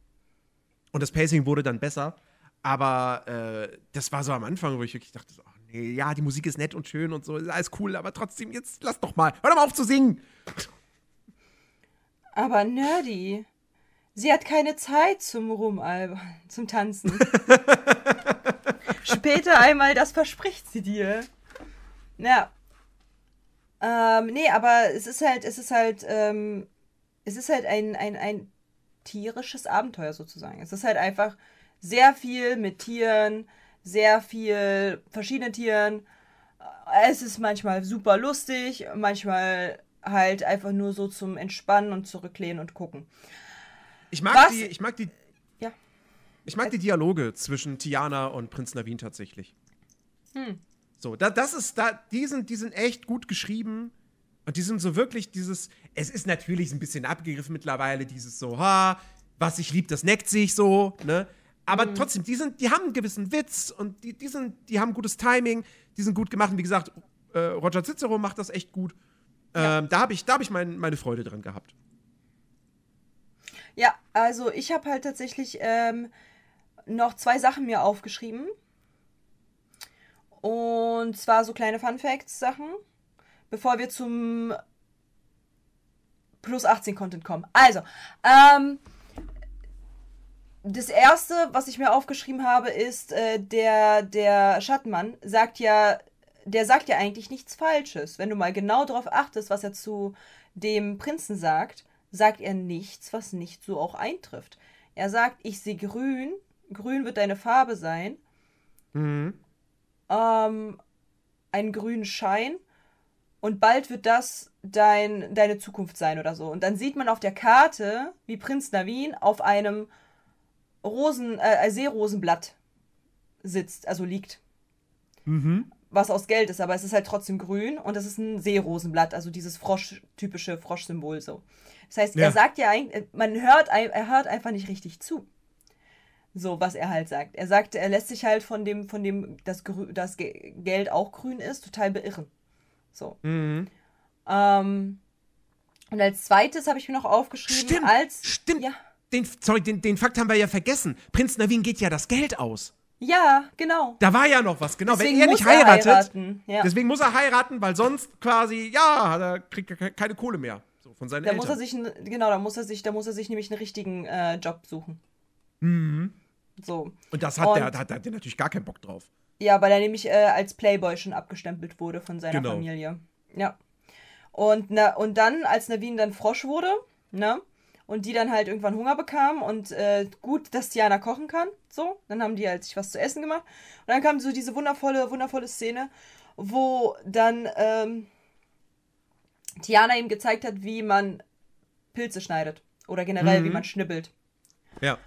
Und das Pacing wurde dann besser. Aber äh, das war so am Anfang, wo ich wirklich dachte, so, ach nee, ja, die Musik ist nett und schön und so, ist alles cool, aber trotzdem, jetzt lass doch mal, hör doch mal auf zu singen. Aber nerdy. Sie hat keine Zeit zum Rumalbern, zum Tanzen. Später einmal, das verspricht sie dir. Ja. Ähm, nee, aber es ist halt, es ist halt, ähm, es ist halt ein, ein, ein tierisches Abenteuer sozusagen. Es ist halt einfach sehr viel mit Tieren, sehr viel verschiedenen Tieren. Es ist manchmal super lustig, manchmal halt einfach nur so zum Entspannen und zurücklehnen und gucken. Ich mag Was? die, ich mag die, Ja. ich mag die Dialoge zwischen Tiana und Prinz Navin tatsächlich. Hm. So, da, das ist, da, die sind, die sind echt gut geschrieben. Und die sind so wirklich dieses, es ist natürlich ein bisschen abgegriffen mittlerweile, dieses so, ha, was sich liebt, das neckt sich so, ne? Aber trotzdem, die sind, die haben einen gewissen Witz und die, die sind, die haben gutes Timing, die sind gut gemacht. Und wie gesagt, äh, Roger Cicero macht das echt gut. Ähm, da habe ich, da hab ich mein, meine Freude dran gehabt. Ja, also ich habe halt tatsächlich ähm, noch zwei Sachen mir aufgeschrieben. Und zwar so kleine Fun Facts Sachen, bevor wir zum Plus 18 Content kommen. Also, ähm, das erste, was ich mir aufgeschrieben habe, ist, äh, der, der Schattenmann sagt ja, der sagt ja eigentlich nichts Falsches. Wenn du mal genau darauf achtest, was er zu dem Prinzen sagt, sagt er nichts, was nicht so auch eintrifft. Er sagt, ich sehe grün, grün wird deine Farbe sein, Mhm. ähm, einen grünen Schein und bald wird das dein, deine Zukunft sein oder so. Und dann sieht man auf der Karte, wie Prinz Navin auf einem Rosen, äh, Seerosenblatt sitzt, also liegt. Mhm. Was aus Geld ist, aber es ist halt trotzdem grün und es ist ein Seerosenblatt, also dieses Frosch, typische Froschsymbol so. Das heißt, Ja. er sagt ja eigentlich, man hört, er hört einfach nicht richtig zu. So, was er halt sagt. Er sagt, er lässt sich halt von dem, von dem, dass das Ge- Geld auch grün ist, total beirren. So. Mhm. Ähm, und als zweites habe ich mir noch aufgeschrieben, Stimmt, als. stimmt. Ja, Den, sorry, den, den Fakt haben wir ja vergessen. Prinz Navin geht ja das Geld aus. Ja, genau. Da war ja noch was, genau. Deswegen Wenn er muss nicht er heiratet, heiraten, ja. deswegen muss er heiraten, weil sonst quasi, ja, hat er kriegt er ke- keine Kohle mehr. So, von seinen Da Eltern. muss er sich, genau, da muss er sich, da muss er sich nämlich einen richtigen äh, Job suchen. Mhm. So. Und das hat Und- der, da hat der natürlich gar keinen Bock drauf. Ja, weil er nämlich äh, als Playboy schon abgestempelt wurde von seiner Genau. Familie. Ja. Und, na, und dann, als Navin dann Frosch wurde, ne? Und die dann halt irgendwann Hunger bekam und äh, gut, dass Tiana kochen kann, so. Dann haben die halt sich was zu essen gemacht. Und dann kam so diese wundervolle, wundervolle Szene, wo dann ähm, Tiana ihm gezeigt hat, wie man Pilze schneidet. Oder generell, wie man schnibbelt. Ja.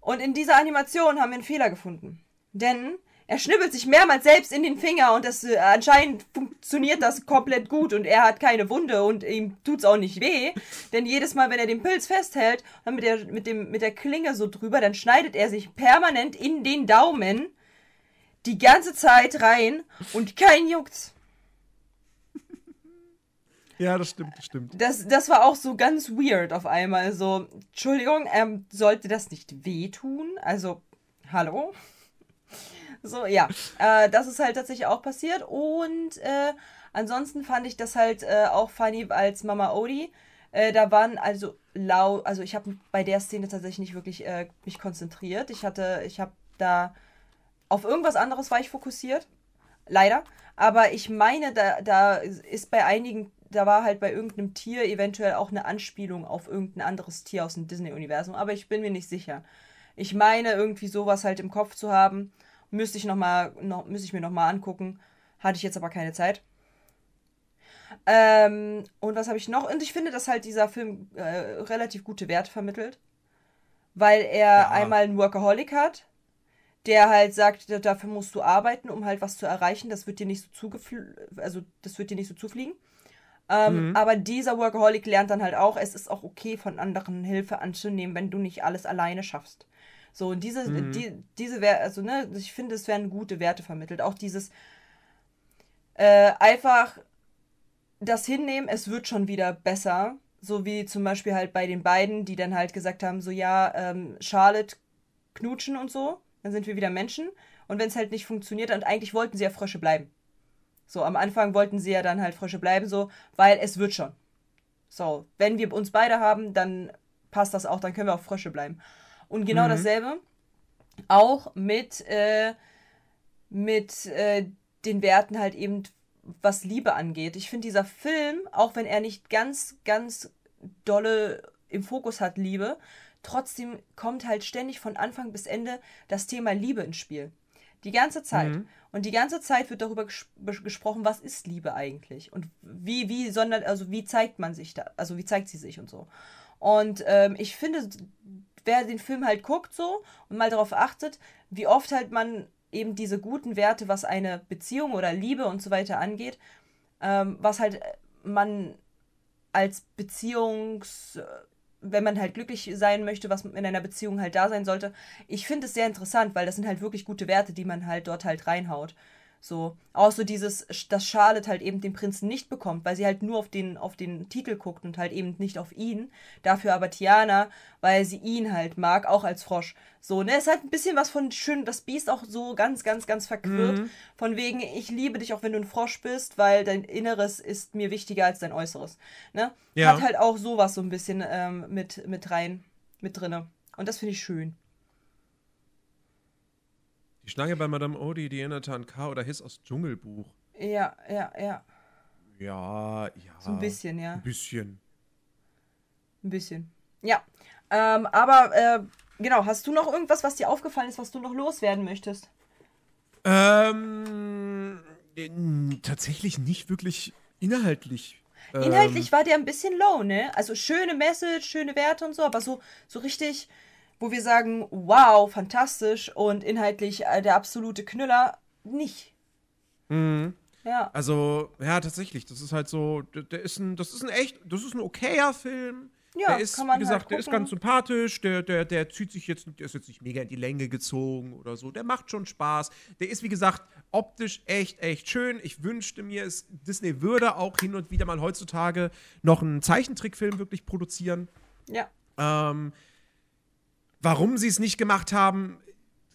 Und in dieser Animation haben wir einen Fehler gefunden. Denn er schnibbelt sich mehrmals selbst in den Finger und das äh, anscheinend funktioniert das komplett gut und er hat keine Wunde und ihm tut's auch nicht weh. Denn jedes Mal, wenn er den Pilz festhält, dann mit der, mit dem, mit der Klinge so drüber, dann schneidet er sich permanent in den Daumen die ganze Zeit rein und kein juckt's. Ja, das stimmt, das stimmt. Das, das war auch so ganz weird auf einmal. So, Entschuldigung, ähm, sollte das nicht wehtun? Also, hallo? So, ja. Äh, das ist halt tatsächlich auch passiert. Und äh, ansonsten fand ich das halt äh, auch funny als Mama Odie. Äh, da waren also laut, also ich habe bei der Szene tatsächlich nicht wirklich äh, mich konzentriert. Ich hatte, ich habe da auf irgendwas anderes war ich fokussiert. Leider. Aber ich meine, da, da ist bei einigen, da war halt bei irgendeinem Tier eventuell auch eine Anspielung auf irgendein anderes Tier aus dem Disney-Universum. Aber ich bin mir nicht sicher. Ich meine, irgendwie sowas halt im Kopf zu haben. Müsste ich, noch mal, noch, müsste ich mir nochmal angucken. Hatte ich jetzt aber keine Zeit. Ähm, und was habe ich noch? Und ich finde, dass halt dieser Film äh, relativ gute Werte vermittelt. Weil er Ja. einmal einen Workaholic hat, der halt sagt, da- dafür musst du arbeiten, um halt was zu erreichen. Das wird dir nicht so zugefl also das wird dir nicht so zufliegen. Ähm, Aber dieser Workaholic lernt dann halt auch, es ist auch okay, von anderen Hilfe anzunehmen, wenn du nicht alles alleine schaffst. So, und diese, die, diese Werte, also, ne, ich finde, es werden gute Werte vermittelt. Auch dieses äh, einfach das hinnehmen, es wird schon wieder besser. So wie zum Beispiel halt bei den beiden, die dann halt gesagt haben, so ja, ähm, Charlotte knutschen und so, dann sind wir wieder Menschen. Und wenn es halt nicht funktioniert, und eigentlich wollten sie ja Frösche bleiben. So, am Anfang wollten sie ja dann halt Frösche bleiben, so, weil es wird schon. So, wenn wir uns beide haben, dann passt das auch, dann können wir auch Frösche bleiben. Und genau dasselbe auch mit, äh, mit äh, den Werten halt eben, was Liebe angeht. Ich finde, dieser Film, auch wenn er nicht ganz, ganz dolle im Fokus hat, Liebe, trotzdem kommt halt ständig von Anfang bis Ende das Thema Liebe ins Spiel. Die ganze Zeit. Und die ganze Zeit wird darüber ges gesprochen, was ist Liebe eigentlich? Und wie, wie, sondern, also wie zeigt man sich da, also wie zeigt sie sich und so. Und ähm, ich finde, wer den Film halt guckt so und mal darauf achtet, wie oft halt man eben diese guten Werte, was eine Beziehung oder Liebe und so weiter angeht, ähm, was halt man als Beziehungs, wenn man halt glücklich sein möchte, was in einer Beziehung halt da sein sollte. Ich finde es sehr interessant, weil das sind halt wirklich gute Werte, die man halt dort halt reinhaut. So, auch so dieses, dass Charlotte halt eben den Prinzen nicht bekommt, weil sie halt nur auf den, auf den Titel guckt und halt eben nicht auf ihn. Dafür aber Tiana, weil sie ihn halt mag, auch als Frosch. So, ne, es hat ein bisschen was von schön, das Biest auch so ganz, ganz, ganz verquirrt. Von wegen, ich liebe dich auch wenn du ein Frosch bist, weil dein Inneres ist mir wichtiger als dein Äußeres. Ne? Ja. Hat halt auch sowas so ein bisschen ähm, mit, mit rein, mit drinne. Und das finde ich schön. Schlange bei Madame Odie, die erinnerte an K. oder Hiss aus Dschungelbuch. Ja, ja, ja. Ja, ja. So ein bisschen, ja. Ein bisschen. Ein bisschen. Ja. Ähm, aber, äh, genau, hast du noch irgendwas, was dir aufgefallen ist, was du noch loswerden möchtest? Ähm, äh, tatsächlich nicht wirklich inhaltlich. Inhaltlich war der ein bisschen low, ne? Also schöne Message, schöne Werte und so, aber so, so richtig, wo wir sagen, wow, fantastisch und inhaltlich äh, der absolute Knüller, nicht. Mhm. Ja. Also, ja, tatsächlich, das ist halt so, der, ist ein, das ist ein echt, das ist ein okayer Film. Ja, der ist, kann man wie gesagt, halt der ist ganz sympathisch, der, der, der zieht sich jetzt, der ist jetzt nicht mega in die Länge gezogen oder so, der macht schon Spaß. Der ist, wie gesagt, optisch echt, echt schön. Ich wünschte mir, es, Disney würde auch hin und wieder mal heutzutage noch einen Zeichentrickfilm wirklich produzieren. Ja. Ähm, warum sie es nicht gemacht haben,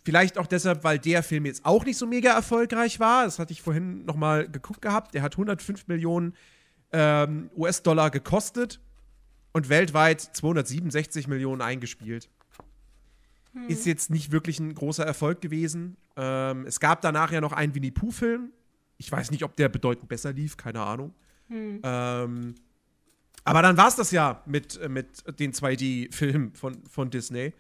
vielleicht auch deshalb, weil der Film jetzt auch nicht so mega erfolgreich war. Das hatte ich vorhin noch mal geguckt gehabt. Der hat 105 Millionen ähm, US-Dollar gekostet und weltweit 267 Millionen eingespielt. Ist jetzt nicht wirklich ein großer Erfolg gewesen. Ähm, es gab danach ja noch einen Winnie Pooh-Film. Ich weiß nicht, ob der bedeutend besser lief, keine Ahnung. Ähm, aber dann war es das ja mit, mit den 2D-Filmen von, von Disney.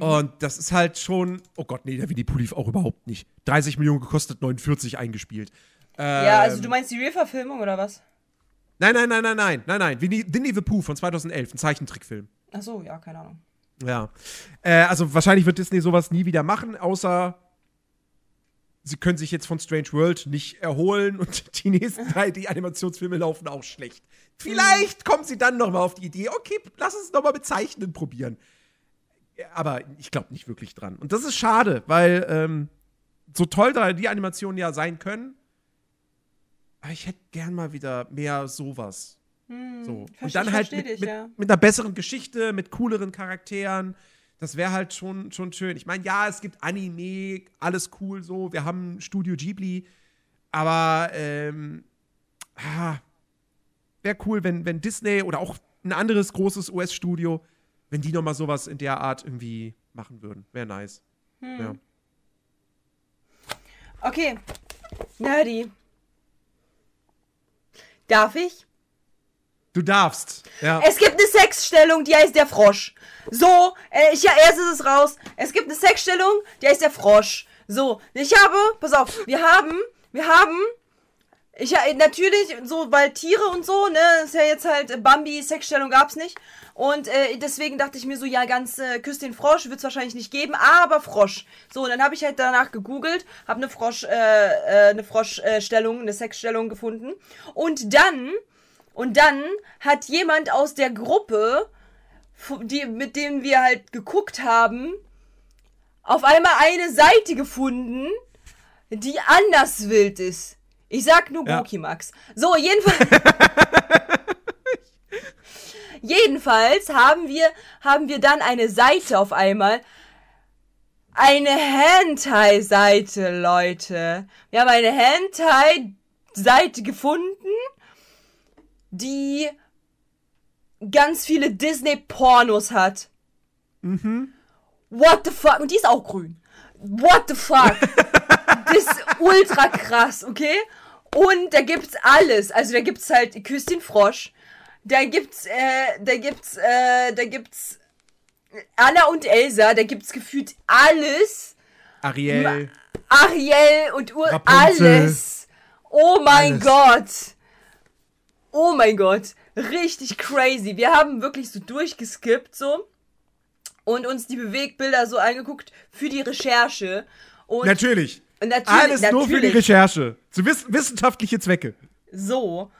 Und das ist halt schon. Oh Gott, nee, der Winnie Pooh lief auch überhaupt nicht. 30 Millionen gekostet, 49 eingespielt. ja, also Ähm, du meinst die Real-Verfilmung oder was? Nein, nein, nein, nein, nein, nein, nein. Winnie, Winnie the Pooh von 2011, ein Zeichentrickfilm. Ach so, ja, keine Ahnung. Ja. Äh, also wahrscheinlich wird Disney sowas nie wieder machen, außer sie können sich jetzt von Strange World nicht erholen und die nächsten drei die Animationsfilme laufen auch schlecht. Vielleicht kommen sie dann noch mal auf die Idee, okay, lass uns noch mal mit Zeichnen probieren. Aber ich glaube nicht wirklich dran. Und das ist schade, weil ähm, so toll da die Animationen ja sein können, aber ich hätte gern mal wieder mehr sowas. So. Verste- Und dann halt mit, dich, mit, ja. mit einer besseren Geschichte, mit cooleren Charakteren. Das wäre halt schon, schon schön. Ich meine, ja, es gibt Anime, alles cool so. Wir haben Studio Ghibli. Aber ähm, ah, wäre cool, wenn, wenn Disney oder auch ein anderes großes US-Studio, wenn die noch mal sowas in der Art irgendwie machen würden. Wäre nice. Hm. Ja. Okay. Nerdy. Darf ich? Du darfst. Ja. Es gibt eine Sexstellung, die heißt der Frosch. So, äh, ich, ja, erst ist es raus. Es gibt eine Sexstellung, die heißt der Frosch. So, ich habe, pass auf, wir haben wir haben. Ich natürlich, so, weil Tiere und so, ne, ist ja jetzt halt Bambi, Sexstellung gab's nicht. Und äh, deswegen dachte ich mir so, ja, ganz äh, Küss den Frosch wird's wahrscheinlich nicht geben, aber Frosch. So, und dann habe ich halt danach gegoogelt, habe eine Frosch, äh, äh, eine Froschstellung, eine Sexstellung gefunden. Und dann, und dann hat jemand aus der Gruppe, die, mit dem wir halt geguckt haben, auf einmal eine Seite gefunden, die anders wild ist. Ich sag nur Ja. Gokimax. So, jedenfalls. jedenfalls haben wir, haben wir dann eine Seite auf einmal. Eine Hentai-Seite, Leute. Wir haben eine Hentai-Seite gefunden, die ganz viele Disney-Pornos hat. What the fuck? Und die ist auch grün. What the fuck? das ist ultra krass, okay? Und da gibt's alles. Also da gibt's halt Küss den Frosch. Da gibt's, äh, da gibt's, äh, da gibt's Anna und Elsa. Da gibt's gefühlt alles. Ariel. Ariel und Ur Rapunzel. alles. Oh mein Alles. Gott. Oh mein Gott. Richtig crazy. Wir haben wirklich so durchgeskippt so und uns die Bewegbilder so angeguckt für die Recherche. Und Natürlich. Alles nur für die. Recherche. Zu wiss wissenschaftliche Zwecke. So.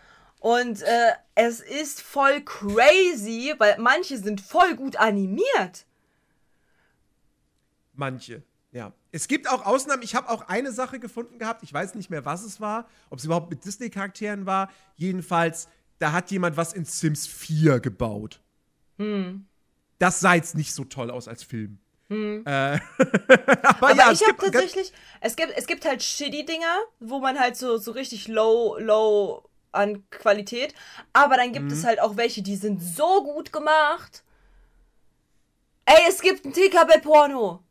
Und äh, es ist voll crazy, weil manche sind voll gut animiert. Manche. Ja. Es gibt auch Ausnahmen. Ich habe auch eine Sache gefunden gehabt. Ich weiß nicht mehr, was es war. Ob es überhaupt mit Disney-Charakteren war. Jedenfalls, da hat jemand was in Sims 4 gebaut. Hm. Das sah jetzt nicht so toll aus als Film. Äh, aber, Aber ja, ich habe tatsächlich, es gibt, es gibt halt Shitty-Dinger, wo man halt so, so richtig low, low an Qualität. Aber dann Mhm. gibt es halt auch welche, die sind so gut gemacht. Ey, es gibt ein Tinkerbell-Porno.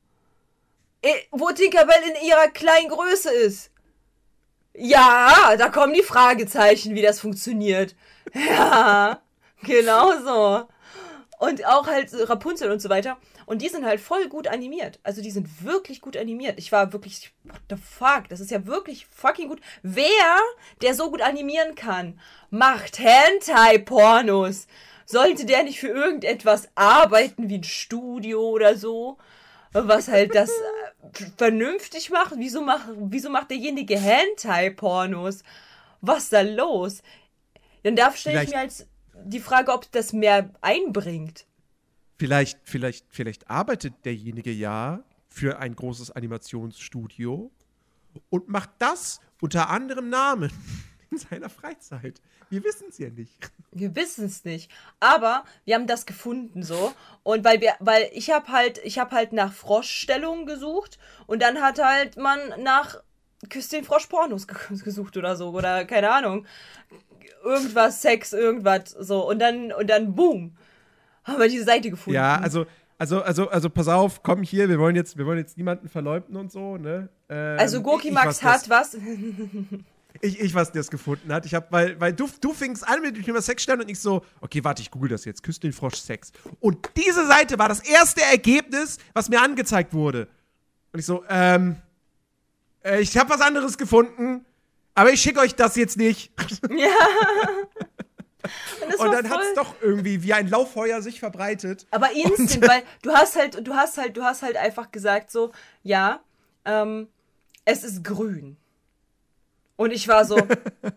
Wo Tinkerbell in ihrer kleinen Größe ist. Ja, da kommen die Fragezeichen, wie das funktioniert. Ja, genau so. Und auch halt Rapunzel und so weiter. Und die sind halt voll gut animiert. Also die sind wirklich gut animiert. Ich war wirklich, what the fuck? Das ist ja wirklich fucking gut. Wer, der so gut animieren kann, macht Hentai-Pornos? Sollte der nicht für irgendetwas arbeiten, wie ein Studio oder so? Was halt das äh, vernünftig macht? Wieso, macht wieso macht derjenige Hentai-Pornos? Was ist da los? Dann darf stelle ich mir als die Frage, ob das mehr einbringt. Vielleicht, vielleicht, vielleicht arbeitet derjenige ja für ein großes Animationsstudio und macht das unter anderem Namen in seiner Freizeit. Wir wissen es ja nicht. Wir wissen es nicht. Aber wir haben das gefunden so. Und weil wir, weil ich habe halt, ich habe halt nach Froschstellungen gesucht und dann hat halt man nach Küss den Frosch Pornos ge- gesucht oder so. Oder keine Ahnung. Irgendwas, Sex, irgendwas. So. Und dann, und dann boom. Haben wir diese Seite gefunden. Ja, also, also, also, also, pass auf, komm hier, wir wollen jetzt, wir wollen jetzt niemanden verleumden und so, ne? Ähm, Also ich- Gorki ich Max weiß hat was. Ich, ich weiß, der es gefunden hat. Ich hab, weil, weil du, du fingst an mit dem Thema Sex stellen und ich so, okay, warte, ich google das jetzt. Küss den Frosch Sex. Und diese Seite war das erste Ergebnis, was mir angezeigt wurde. Und ich so, ähm, äh, ich habe was anderes gefunden, aber ich schicke euch das jetzt nicht. Und, Und dann hat es doch irgendwie wie ein Lauffeuer sich verbreitet. Aber instant, weil du hast halt, du hast halt, du hast halt einfach gesagt so, ja, ähm, es ist grün. Und ich war so,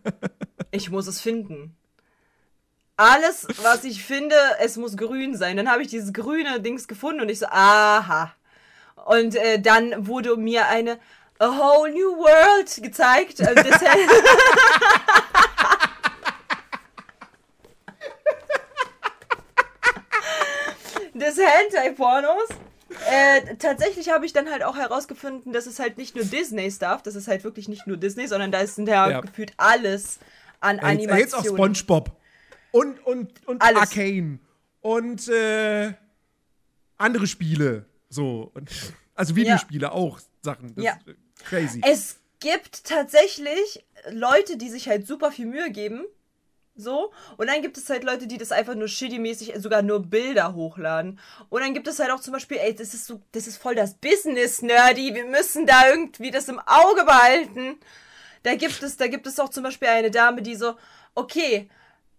ich muss es finden. Alles, was ich finde, es muss grün sein. Dann habe ich dieses grüne Dings gefunden und ich so, aha. Und äh, dann wurde mir eine A Whole New World gezeigt. Also des Hentai-Pornos. Äh, tatsächlich habe ich dann halt auch herausgefunden, dass es halt nicht nur Disney-Stuff, das ist halt wirklich nicht nur Disney, sondern da ist ja, Ja. gefühlt alles an Äh, Jetzt, äh, jetzt auch Animationen. SpongeBob. Und, und, und Alles. Arcane. Und äh, andere Spiele. So. Und, also Videospiele auch Sachen. Das Ja. ist crazy. Es gibt tatsächlich Leute, die sich halt super viel Mühe geben. So. Und dann gibt es halt Leute, die das einfach nur shitty-mäßig sogar nur Bilder hochladen. Und dann gibt es halt auch zum Beispiel, ey, das ist so, das ist voll das Business-Nerdy. Wir müssen da irgendwie das im Auge behalten. Da gibt es, da gibt es auch zum Beispiel eine Dame, die so, okay,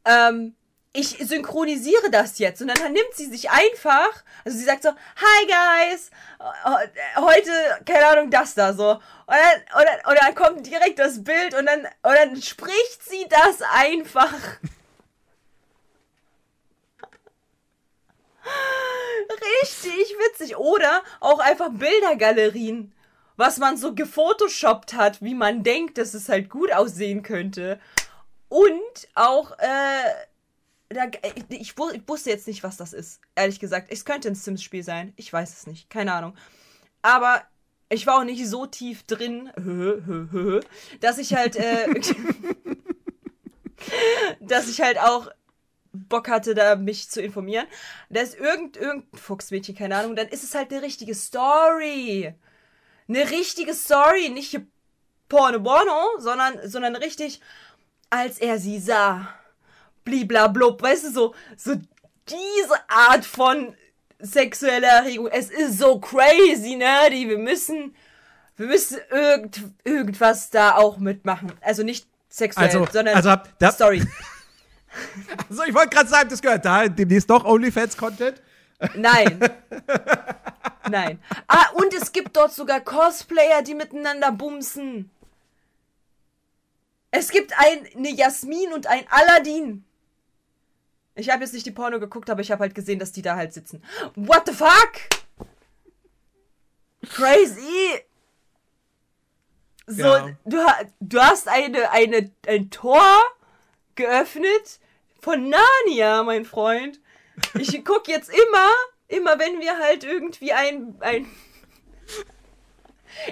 ähm, ich synchronisiere das jetzt. Und dann nimmt sie sich einfach, also sie sagt so, hi guys, äh, heute, keine Ahnung, das da so. Und dann, und dann, und dann kommt direkt das Bild und dann, und dann spricht sie das einfach. Richtig witzig. Oder auch einfach Bildergalerien. Was man so gefotoshoppt hat, wie man denkt, dass es halt gut aussehen könnte. Und auch, äh, da, ich, wu- ich wusste jetzt nicht, was das ist. Ehrlich gesagt. Es könnte ein Sims-Spiel sein. Ich weiß es nicht. Keine Ahnung. Aber ich war auch nicht so tief drin, dass ich halt, äh, dass ich halt auch Bock hatte, da mich zu informieren. Da ist irgend, irgendein Fuchsmädchen, keine Ahnung, dann ist es halt eine richtige Story. Eine richtige Story, nicht Porno Bono, sondern, sondern richtig, als er sie sah. Bliblablub, weißt du, so, so diese Art von sexueller Erregung. Es ist so crazy, nerdy. Wir müssen, wir müssen irgend, irgendwas da auch mitmachen. Also nicht sexuell, Also, sondern also hab- da- Story. So, ich wollte gerade sagen, das gehört da demnächst doch OnlyFans-Content. Nein. Nein. Ah, und es gibt dort sogar Cosplayer, die miteinander bumsen. Es gibt ein, eine Jasmin und ein Aladdin. Ich habe jetzt nicht die Porno geguckt, aber ich habe halt gesehen, dass die da halt sitzen. What the fuck? Crazy. So, Ja. du, du hast eine, eine, ein Tor geöffnet von Narnia, mein Freund. Ich guck jetzt immer, immer wenn wir halt irgendwie ein, ein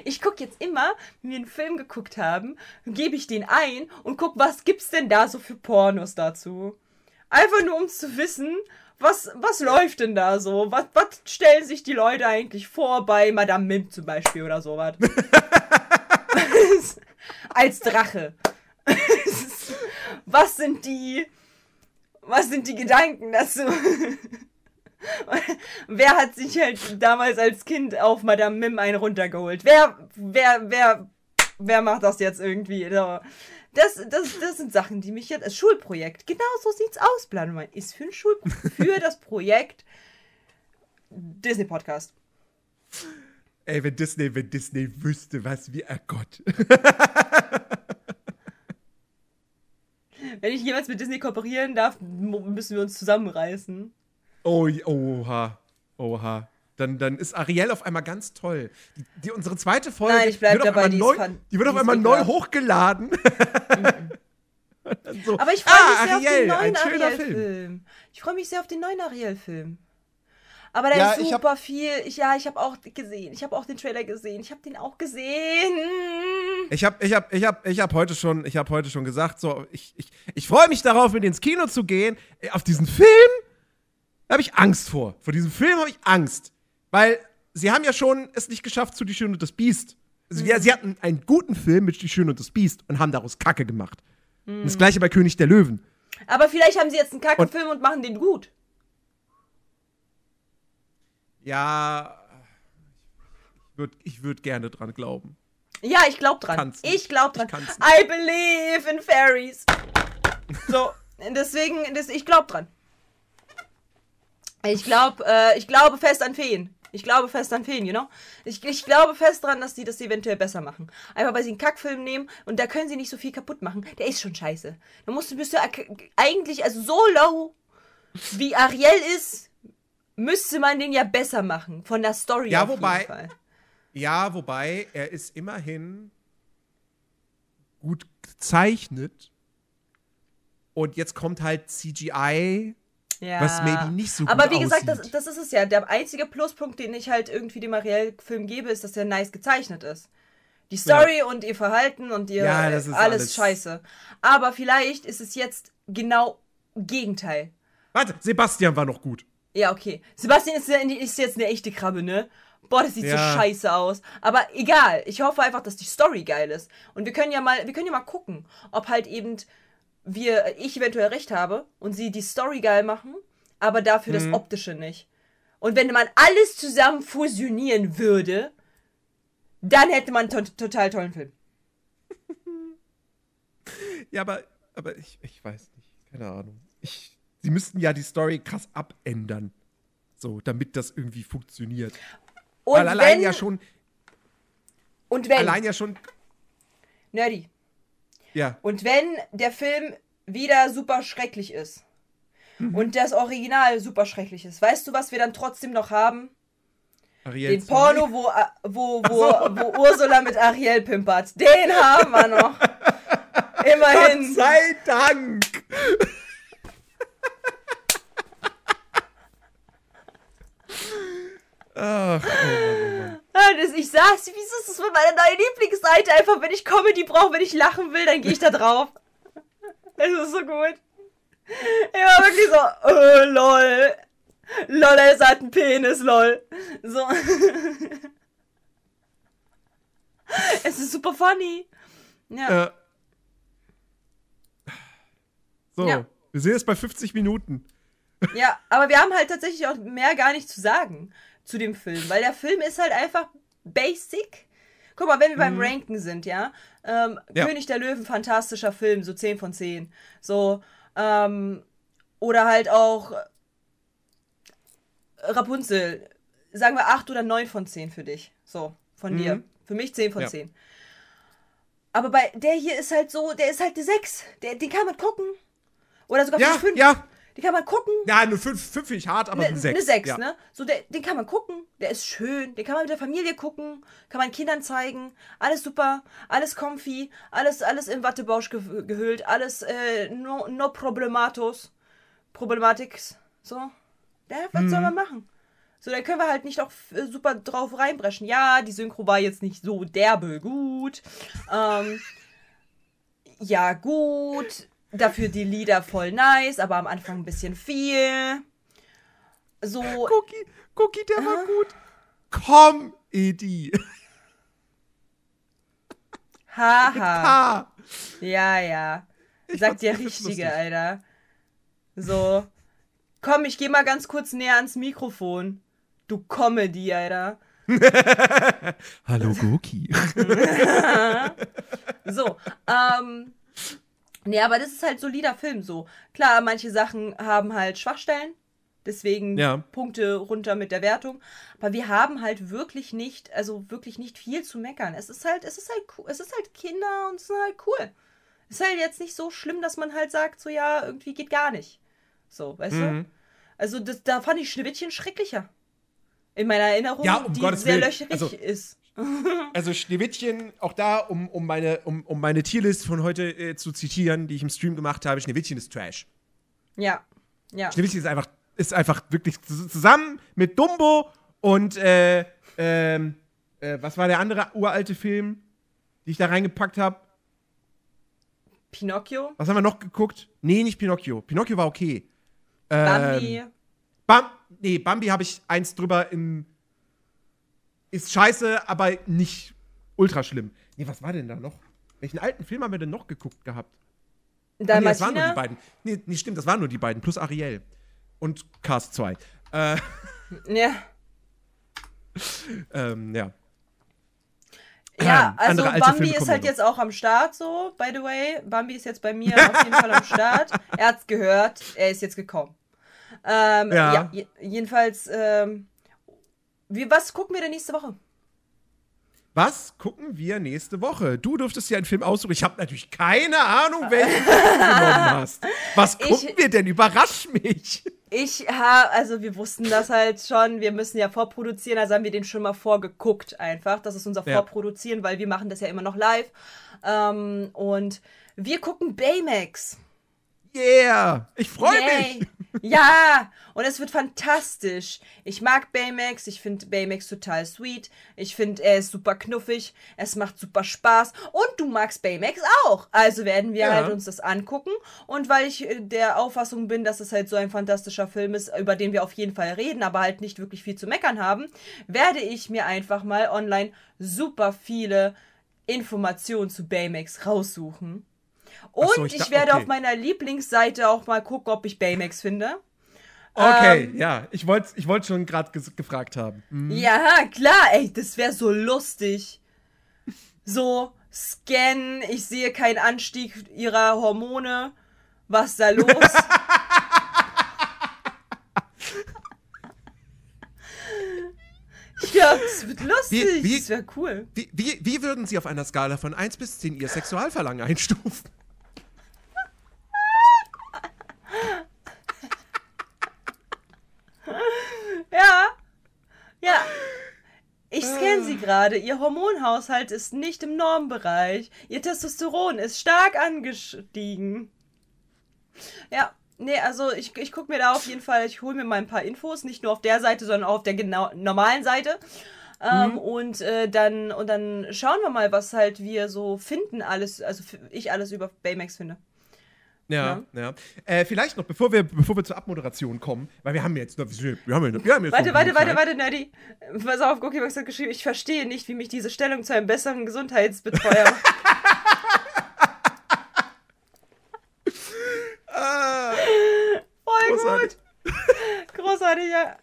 ich guck jetzt immer, wenn wir einen Film geguckt haben, gebe ich den ein und guck, was gibt's denn da so für Pornos dazu? Einfach nur um zu wissen, was, was läuft denn da so? Was, was stellen sich die Leute eigentlich vor bei Madame Mim zum Beispiel oder sowas? Als Drache. was sind die, was sind die Gedanken dazu? wer hat sich halt damals als Kind auf Madame Mim einen runtergeholt? Wer, wer, wer, wer macht das jetzt irgendwie? Das, das, das sind Sachen, die mich jetzt als Schulprojekt, genau so sieht's aus, Blanumann, ist für ein Schul für das Projekt Disney Podcast. Ey, wenn Disney, wenn Disney wüsste, was wie, oh Gott. Wenn ich jemals mit Disney kooperieren darf, müssen wir uns zusammenreißen. Oh, oha, oha. Dann, dann ist Ariel auf einmal ganz toll. Die, die, unsere zweite Folge Nein, ich bleib wird auf dabei, einmal die ist neu, die wird die auf einmal neu hochgeladen. So, Aber ich freue ah, mich sehr Ariel, auf den neuen Ariel-Film. Ich freue mich sehr auf den neuen Ariel-Film. Aber da Ja, ist ich hab- super viel. Ich, ja, ich habe auch gesehen. Ich habe auch den Trailer gesehen. Ich habe den auch gesehen. Ich habe ich hab, ich hab, ich hab heute, schon- ich hab heute schon gesagt, so, ich, ich, ich freue mich darauf, mit ins Kino zu gehen. Auf diesen Film habe ich Angst vor. Vor diesem Film habe ich Angst. Weil sie haben ja schon es nicht geschafft zu Die Schöne und das Biest. Sie, ja, sie hatten einen guten Film mit Die Schöne und das Biest und haben daraus Kacke gemacht. Und das gleiche bei König der Löwen. Aber vielleicht haben sie jetzt einen Kackenfilm und machen den gut. Ja, ich würde würd gerne dran glauben. Ja, ich glaub dran. Kann's nicht. Ich glaub dran. Ich I believe in fairies. So, deswegen, das, ich glaub dran. Ich glaub, äh, ich glaube fest an Feen. Ich glaube fest an Feen, you know? Ich, ich glaube fest dran, dass die das eventuell besser machen. Einfach weil sie einen Kackfilm nehmen und da können sie nicht so viel kaputt machen. Der ist schon scheiße. Da musst du ak- eigentlich, also so low wie Ariel ist, müsste man den ja besser machen. Von der Story Ja, auf wobei- jeden Fall. Ja, wobei er ist immerhin gut gezeichnet. Und jetzt kommt halt CGI, Ja. was maybe nicht so gut Aber wie gesagt, das, das ist es ja. Der einzige Pluspunkt, den ich halt irgendwie dem Ariel-Film gebe, ist, dass er nice gezeichnet ist. Die Story und ihr Verhalten und ihr Ja, das ist alles, alles- scheiße. Aber vielleicht ist es jetzt genau Gegenteil. Warte, Sebastian war noch gut. Ja, okay. Sebastian ist, ja- ist jetzt eine echte Krabbe, ne? Boah, das sieht Ja. so scheiße aus. Aber egal. Ich hoffe einfach, dass die Story geil ist. Und wir können ja mal, wir können ja mal gucken, ob halt eben wir, ich eventuell recht habe und sie die Story geil machen, aber dafür Mhm. das Optische nicht. Und wenn man alles zusammen fusionieren würde, dann hätte man einen to total tollen Film. Ja, aber, aber ich, ich weiß nicht. Keine Ahnung. Ich, sie müssten ja die Story krass abändern. So, damit das irgendwie funktioniert. Und Weil allein wenn, ja schon, und wenn, allein ja schon, Nerdy, ja. und wenn der Film wieder super schrecklich ist Mhm. und das Original super schrecklich ist, weißt du, was wir dann trotzdem noch haben? Ariel Den 2. Porno, wo, äh, wo, wo, wo Ursula mit Ariel pimpert. Den haben wir noch. Gott Immerhin. sei Dank! Ach, oh Mann, oh das, ich sag's, wieso ist das für meine neue Lieblingsseite? Einfach, wenn ich Comedy brauche, wenn ich lachen will, dann gehe ich da drauf. Das ist so gut. Immer wirklich so, äh, lol. Lol, er hat einen Penis, lol. So. es ist super funny. Ja. Äh, so, Ja. wir sind jetzt bei 50 Minuten. Ja, aber wir haben halt tatsächlich auch mehr gar nicht zu sagen zu dem Film, weil der Film ist halt einfach basic. Guck mal, wenn wir beim Ranken sind, ja, ähm, Ja. König der Löwen, fantastischer Film, so 10 von 10. So, ähm, oder halt auch Rapunzel, sagen wir 8 oder 9 von 10 für dich. So, von dir. Für mich 10 von Ja. 10. Aber bei der hier ist halt so, der ist halt eine 6. Der, den kann man gucken. Oder sogar Ja, 5. ja. Den kann man gucken. Ja, eine 5 fünf finde ich hart, aber Ne- eine 6. Eine 6, ja. ne? So, der, den kann man gucken, der ist schön, den kann man mit der Familie gucken, kann man Kindern zeigen, alles super, alles comfy, alles, alles im Wattebausch ge gehüllt, alles äh, no, no problematos, problematics, so. Ja, was Mhm. soll man machen? So, da können wir halt nicht auch äh, super drauf reinbrechen. Ja, die Synchro war jetzt nicht so derbe gut. Ähm, ja, gut. Dafür die Lieder voll nice, aber am Anfang ein bisschen viel. So, Cookie, Cookie, der war gut. Komm, Edi. haha. Ha. Ja, ja. Sagt der Richtige. Alter. So. Komm, ich geh mal ganz kurz näher ans Mikrofon. Du Comedy, Alter. Hallo, Goki. So, ähm. Nee, aber das ist halt solider Film so. Klar, manche Sachen haben halt Schwachstellen. Deswegen Ja. Punkte runter mit der Wertung. Aber wir haben halt wirklich nicht, also wirklich nicht viel zu meckern. Es ist halt, es ist halt cool. Es ist halt Kinder und es ist halt cool. Es ist halt jetzt nicht so schlimm, dass man halt sagt, so ja, irgendwie geht gar nicht. So, weißt Mhm. du? Also das, da fand ich Schneewittchen schrecklicher. In meiner Erinnerung, Ja, um die Gottes sehr Willen. löcherig Also- ist. Also Schneewittchen, auch da, um, um, meine, um, um meine Tierlist von heute äh, zu zitieren, die ich im Stream gemacht habe, Schneewittchen ist Trash. Ja. Ja. Schneewittchen ist einfach, ist einfach wirklich zus- zusammen mit Dumbo und äh, ähm, äh, was war der andere uralte Film, die ich da reingepackt habe? Pinocchio, Was haben wir noch geguckt? Nee, nicht Pinocchio. Pinocchio war okay. Bambi. Ähm, Bam nee, Bambi habe ich eins drüber in. Ist scheiße, aber nicht ultra schlimm. Nee, was war denn da noch? Welchen alten Film haben wir denn noch geguckt gehabt? Ah, nee, das waren nur die beiden. Nee, nee, stimmt, das waren nur die beiden. Plus Ariel. Und Cast 2. Äh, Ja. ähm, ja. Ja, also Andere alte Bambi ist halt jetzt auch am Start, so, by the way. Bambi ist jetzt bei mir auf jeden Fall am Start. Er hat's gehört, er ist jetzt gekommen. Ähm, ja. Ja. je- jedenfalls, ähm, wie, was gucken wir denn nächste Woche? Was gucken wir nächste Woche? Du durftest ja einen Film aussuchen. Ich habe natürlich keine Ahnung, welchen Film du genommen hast. Was Ich- gucken wir denn? Überrasch mich. Ich habe, also wir wussten das halt schon, wir müssen ja vorproduzieren, also haben wir den schon mal vorgeguckt einfach. Das ist unser Ja. Vorproduzieren, weil wir machen das ja immer noch live. Ähm, und wir gucken Baymax. Yeah. Ich freue Yay. mich. Ja, und es wird fantastisch. Ich mag Baymax, ich finde Baymax total sweet. Ich finde, er ist super knuffig, es macht super Spaß und du magst Baymax auch. Also werden wir Ja. halt uns das angucken und weil ich äh, der Auffassung bin, dass es halt so ein fantastischer Film ist, über den wir auf jeden Fall reden, aber halt nicht wirklich viel zu meckern haben, werde ich mir einfach mal online super viele Informationen zu Baymax raussuchen. Und so, ich ich, werde okay. auf meiner Lieblingsseite auch mal gucken, ob ich Baymax finde. Okay, Ähm, ja. Ich wollte ich wollt schon gerade gefragt haben. Hm. Ja, klar, ey, das wäre so lustig. So, scannen, ich sehe keinen Anstieg ihrer Hormone. Was ist da los? glaube, es wird lustig. Wie- wie- das wäre cool. Wie, wie, wie würden Sie auf einer Skala von 1 bis 10 Ihr Sexualverlangen einstufen? Ja. Ja. Ich scanne sie gerade. Ihr Hormonhaushalt ist nicht im Normbereich. Ihr Testosteron ist stark angestiegen. Ja. Nee, also ich, ich gucke mir da auf jeden Fall, ich hole mir mal ein paar Infos, nicht nur auf der Seite, sondern auch auf der genau, normalen Seite. Ähm, und, äh, dann, und dann schauen wir mal, was halt wir so finden, alles, also ich alles über Baymax finde. Ja, ja. Äh, vielleicht noch, bevor wir, bevor wir zur Abmoderation kommen, weil wir haben jetzt noch, wir haben, wir haben jetzt Warte, warte, warte, warte, Nerdy. Pass auf, Gokibox hat geschrieben, ich verstehe nicht, wie mich diese Stellung zu einem besseren Gesundheitsbetreuer macht. Ah, Voll großartig. gut. Großartig, ja.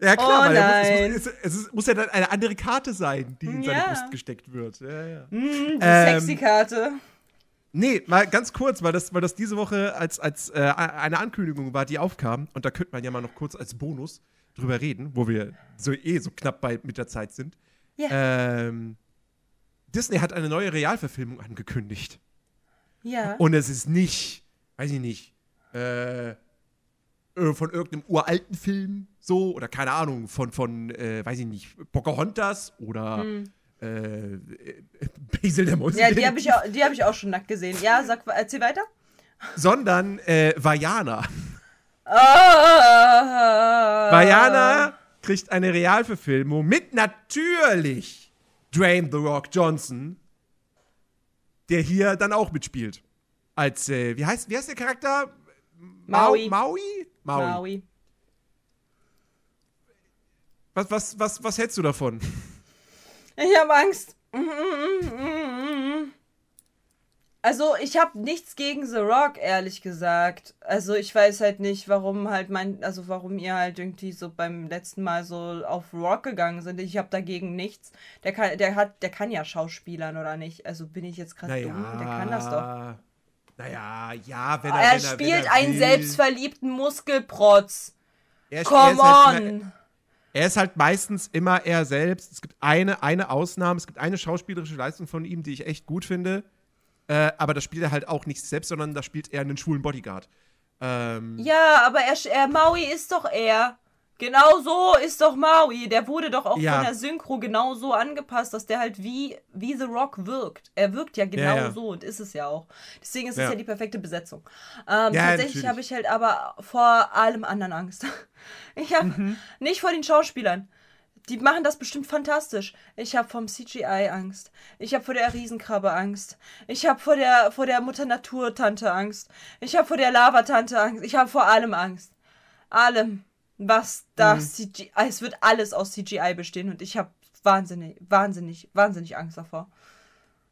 Ja, klar, Oh weil muss, nein. es, muss, es, es muss ja dann eine andere Karte sein, die in seine Ja. Brust gesteckt wird. Ja, ja. Hm, die Ähm, sexy Karte. Nee, mal ganz kurz, weil das, weil das diese Woche als, als äh, eine Ankündigung war, die aufkam. Und da könnte man ja mal noch kurz als Bonus drüber reden, wo wir so eh so knapp bei mit der Zeit sind. Ja. Ähm, Disney hat eine neue Realverfilmung angekündigt. Ja. Und es ist nicht, weiß ich nicht, äh, äh, von irgendeinem uralten Film so oder keine Ahnung, von, von äh, weiß ich nicht, Pocahontas oder äh, äh, Basil der Mäuse. Ja, die habe ich, auch- die hab ich auch schon nackt gesehen. Ja, sag, erzähl weiter. Sondern äh, Vajana. Ah. Vajana kriegt eine Realverfilmung mit natürlich Dwayne The Rock Johnson, der hier dann auch mitspielt. Als, äh, wie heißt, wie heißt der Charakter? Mau- Maui. Maui? Maui. Maui. Was, was, was, was hältst du davon? Ich habe Angst. Also, ich habe nichts gegen The Rock, ehrlich gesagt. Also, ich weiß halt nicht, warum halt mein, also warum ihr halt irgendwie so beim letzten Mal so auf Rock gegangen sind. Ich habe dagegen nichts. Der kann, der hat, der kann ja Schauspielern oder nicht. Also bin ich jetzt gerade dumm? Der kann das doch. Naja, ja, wenn er, Er wenn er, spielt wenn er einen selbstverliebten Muskelprotz. Er, er, Come ist halt, on! Er ist halt meistens immer er selbst. Es gibt eine, eine Ausnahme, es gibt eine schauspielerische Leistung von ihm, die ich echt gut finde. Äh, aber da spielt er halt auch nicht selbst, sondern da spielt er einen schwulen Bodyguard. Ähm, Ja, aber er, er Maui ist doch er. Genau so ist doch Maui. Der wurde doch auch Ja. von der Synchro genau so angepasst, dass der halt wie, wie The Rock wirkt. Er wirkt ja genau Ja, ja. so und ist es ja auch. Deswegen ist es ja die perfekte Besetzung. Ähm, tatsächlich habe ich halt aber vor allem anderen Angst. Ich habe Mhm. nicht vor den Schauspielern. Die machen das bestimmt fantastisch. Ich habe vom CGI Angst. Ich habe vor der Riesenkrabbe Angst. Ich habe vor der vor der Mutter Natur Tante Angst. Ich habe vor der Lava Tante Angst. Ich habe vor allem Angst. Allem, was das CGI, es wird alles aus CGI bestehen und ich habe wahnsinnig, wahnsinnig, wahnsinnig Angst davor.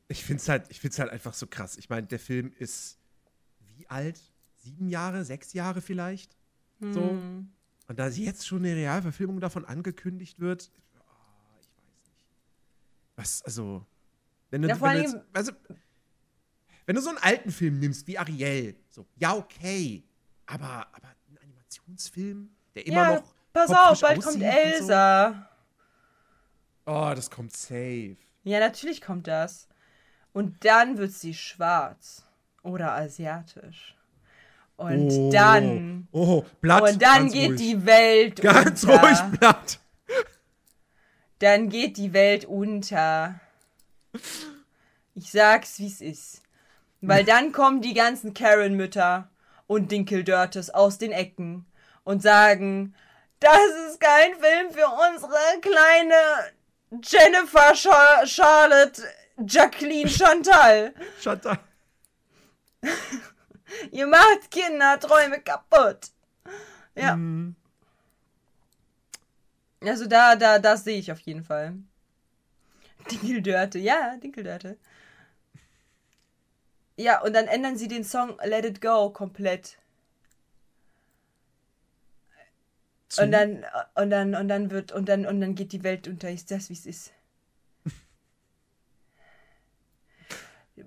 Ich finde es halt, ich find's halt einfach so krass. Ich meine, der Film ist wie alt? Sieben Jahre, sechs Jahre vielleicht? So. Hm. Und da jetzt schon eine Realverfilmung davon angekündigt wird, ah, ich weiß nicht. Was, also, wenn du, Ja, wenn, du jetzt, also, wenn du so einen alten Film nimmst wie Ariel, so, ja, okay, aber, aber ein Animationsfilm, der immer ja, noch. pass auf, bald kommt Elsa. So. Oh, das kommt safe. Ja, natürlich kommt das. Und dann wird sie schwarz oder asiatisch. Und oh, dann Oh, Blatt. und dann ganz geht ruhig. die Welt Ganz unter. ruhig, Blatt. Dann geht die Welt unter. Ich sag's, wie's ist. Weil dann kommen die ganzen Karen-Mütter und Dinkeldörtes aus den Ecken und sagen, das ist kein Film für unsere kleine Jennifer Char Charlotte Jacqueline Chantal. Chantal. Ihr macht Kinderträume kaputt. Ja. Mhm. Also da, da, das sehe ich auf jeden Fall. Dinkeldörte, ja, Dinkeldörte. Ja, und dann ändern sie den Song Let It Go komplett. Zu- Und dann, und dann, und dann wird, und dann, und dann geht die Welt unter. Ist das, wie es ist?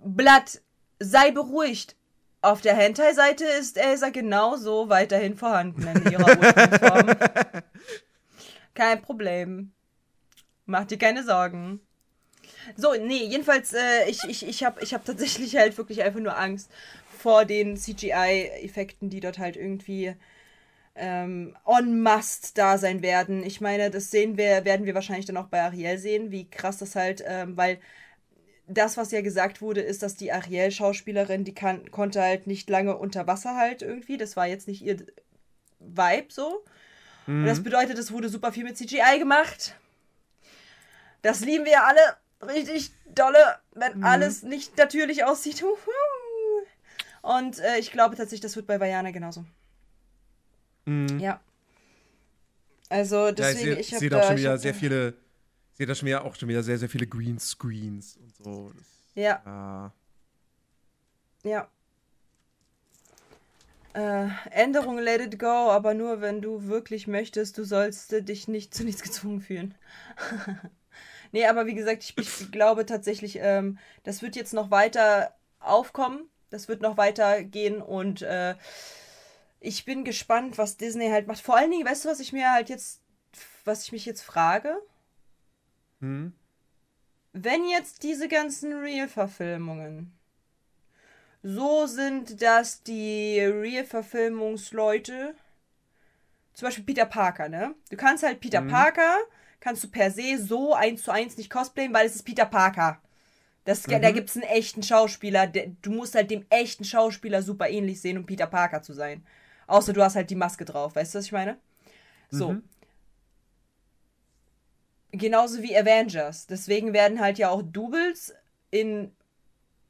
Blatt, sei beruhigt. Auf der Hentai-Seite ist Elsa genauso weiterhin vorhanden in ihrer Ursprungsform. Kein Problem. Mach dir keine Sorgen. So, nee, jedenfalls, äh, ich, ich, ich habe ich hab tatsächlich halt wirklich einfach nur Angst vor den CGI-Effekten, die dort halt irgendwie ähm, en masse da sein werden. Ich meine, das sehen wir, werden wir wahrscheinlich dann auch bei Ariel sehen, wie krass das halt, ähm, weil das, was ja gesagt wurde, ist, dass die Ariel-Schauspielerin, die kann, konnte halt nicht lange unter Wasser halt irgendwie. Das war jetzt nicht ihr Vibe so. Und das bedeutet, es wurde super viel mit CGI gemacht. Das lieben wir alle richtig dolle, wenn alles nicht natürlich aussieht. Und äh, ich glaube tatsächlich, das wird bei Vajana genauso. Ja. Also Ja, ich deswegen, sehe ich habe seh da, da schon wieder sehr da- viele, sehe da schon wieder auch schon wieder sehr, sehr viele Greenscreens und so. Das, Ja, ah. ja. Äh, Änderung let it go, aber nur wenn du wirklich möchtest, du sollst äh, dich nicht zu nichts gezwungen fühlen. nee, aber wie gesagt, ich, ich glaube tatsächlich, ähm, das wird jetzt noch weiter aufkommen. Das wird noch weiter gehen und äh, ich bin gespannt, was Disney halt macht. Vor allen Dingen, weißt du, was ich mir halt jetzt, was ich mich jetzt frage? Hm? wenn jetzt diese ganzen Real-Verfilmungen so sind, dass die Real-Verfilmungsleute, zum Beispiel Peter Parker, ne? Du kannst halt Peter Parker, kannst du per se so eins zu eins nicht cosplayen, weil es ist Peter Parker. Das, Da gibt es einen echten Schauspieler, der, du musst halt dem echten Schauspieler super ähnlich sehen, um Peter Parker zu sein. Außer du hast halt die Maske drauf, weißt du, was ich meine? So. Genauso wie Avengers. Deswegen werden halt ja auch Doubles in,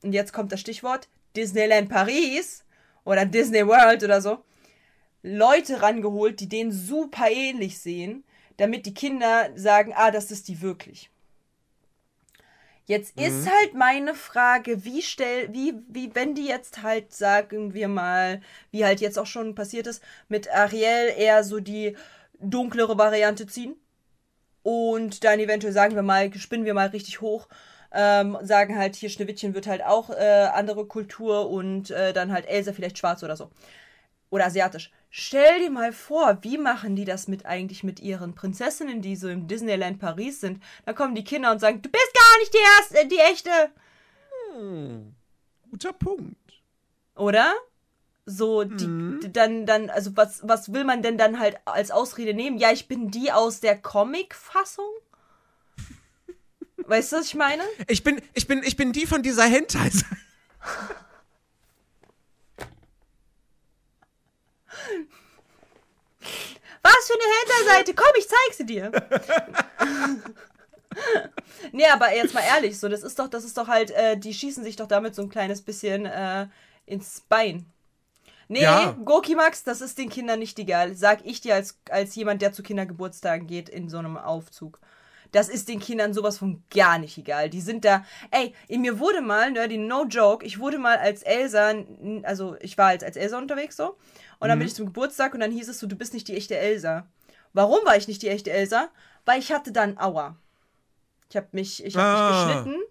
und jetzt kommt das Stichwort, Disneyland Paris oder Disney World oder so, Leute rangeholt, die denen super ähnlich sehen, damit die Kinder sagen, ah, das ist die wirklich. Jetzt ist halt meine Frage, wie stell, wie, wie, wenn die jetzt halt, sagen wir mal, wie halt jetzt auch schon passiert ist, mit Ariel eher so die dunklere Variante ziehen und dann eventuell sagen wir mal, spinnen wir mal richtig hoch, ähm, sagen halt, hier Schneewittchen wird halt auch äh, andere Kultur und äh, dann halt Elsa vielleicht schwarz oder so. Oder asiatisch. Stell dir mal vor, wie machen die das mit eigentlich mit ihren Prinzessinnen, die so im Disneyland Paris sind? Da kommen die Kinder und sagen, du bist gar nicht die erste, äh, die echte. Guter Punkt. Oder? So, die, die- dann, dann, also was, was will man denn dann halt als Ausrede nehmen? Ja, ich bin die aus der Comic-Fassung? Weißt du, was ich meine? Ich bin, ich bin, ich bin die von dieser Hentai. Was für eine Hinterseite? Komm, ich zeig sie dir. nee, aber jetzt mal ehrlich, so, das ist doch, das ist doch halt, äh, die schießen sich doch damit so ein kleines bisschen äh, ins Bein. Nee, Ja. Gokimax, das ist den Kindern nicht egal. Sag ich dir als, als jemand, der zu Kindergeburtstagen geht in so einem Aufzug. Das ist den Kindern sowas von gar nicht egal. Die sind da. Ey, in mir wurde mal, Nerdy, no joke, ich wurde mal als Elsa, also ich war als, als Elsa unterwegs so. Und dann bin ich zum Geburtstag und dann hieß es so, du bist nicht die echte Elsa. Warum war ich nicht die echte Elsa? Weil ich hatte dann Aua. Ich habe mich, ich hab Ah. mich geschnitten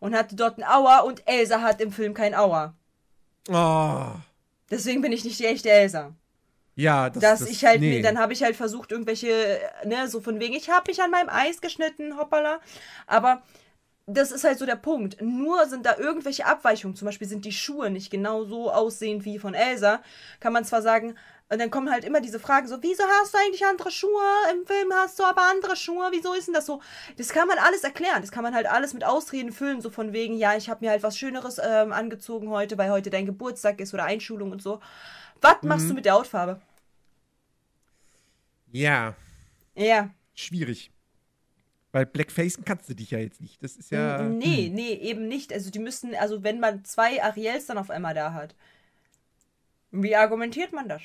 und hatte dort ein Aua und Elsa hat im Film kein Aua. Oh. Deswegen bin ich nicht die echte Elsa. Ja, das, dass das, ich halt, nee. dann habe ich halt versucht, irgendwelche, ne, so von wegen, ich habe mich an meinem Eis geschnitten, hoppala. Aber das ist halt so der Punkt. Nur sind da irgendwelche Abweichungen, zum Beispiel sind die Schuhe nicht genau so aussehend wie von Elsa, kann man zwar sagen, und dann kommen halt immer diese Fragen so, wieso hast du eigentlich andere Schuhe? Im Film hast du aber andere Schuhe, wieso ist denn das so? Das kann man alles erklären, das kann man halt alles mit Ausreden füllen, so von wegen, ja, ich habe mir halt was Schöneres ähm, angezogen heute, weil heute dein Geburtstag ist oder Einschulung und so. Was machst du mit der Hautfarbe? Ja, Ja. schwierig. Weil Blackfacen kannst du dich ja jetzt nicht. Das ist ja. Nee, nee, eben nicht. Also die müssten, also wenn man zwei Ariels dann auf einmal da hat, wie argumentiert man das?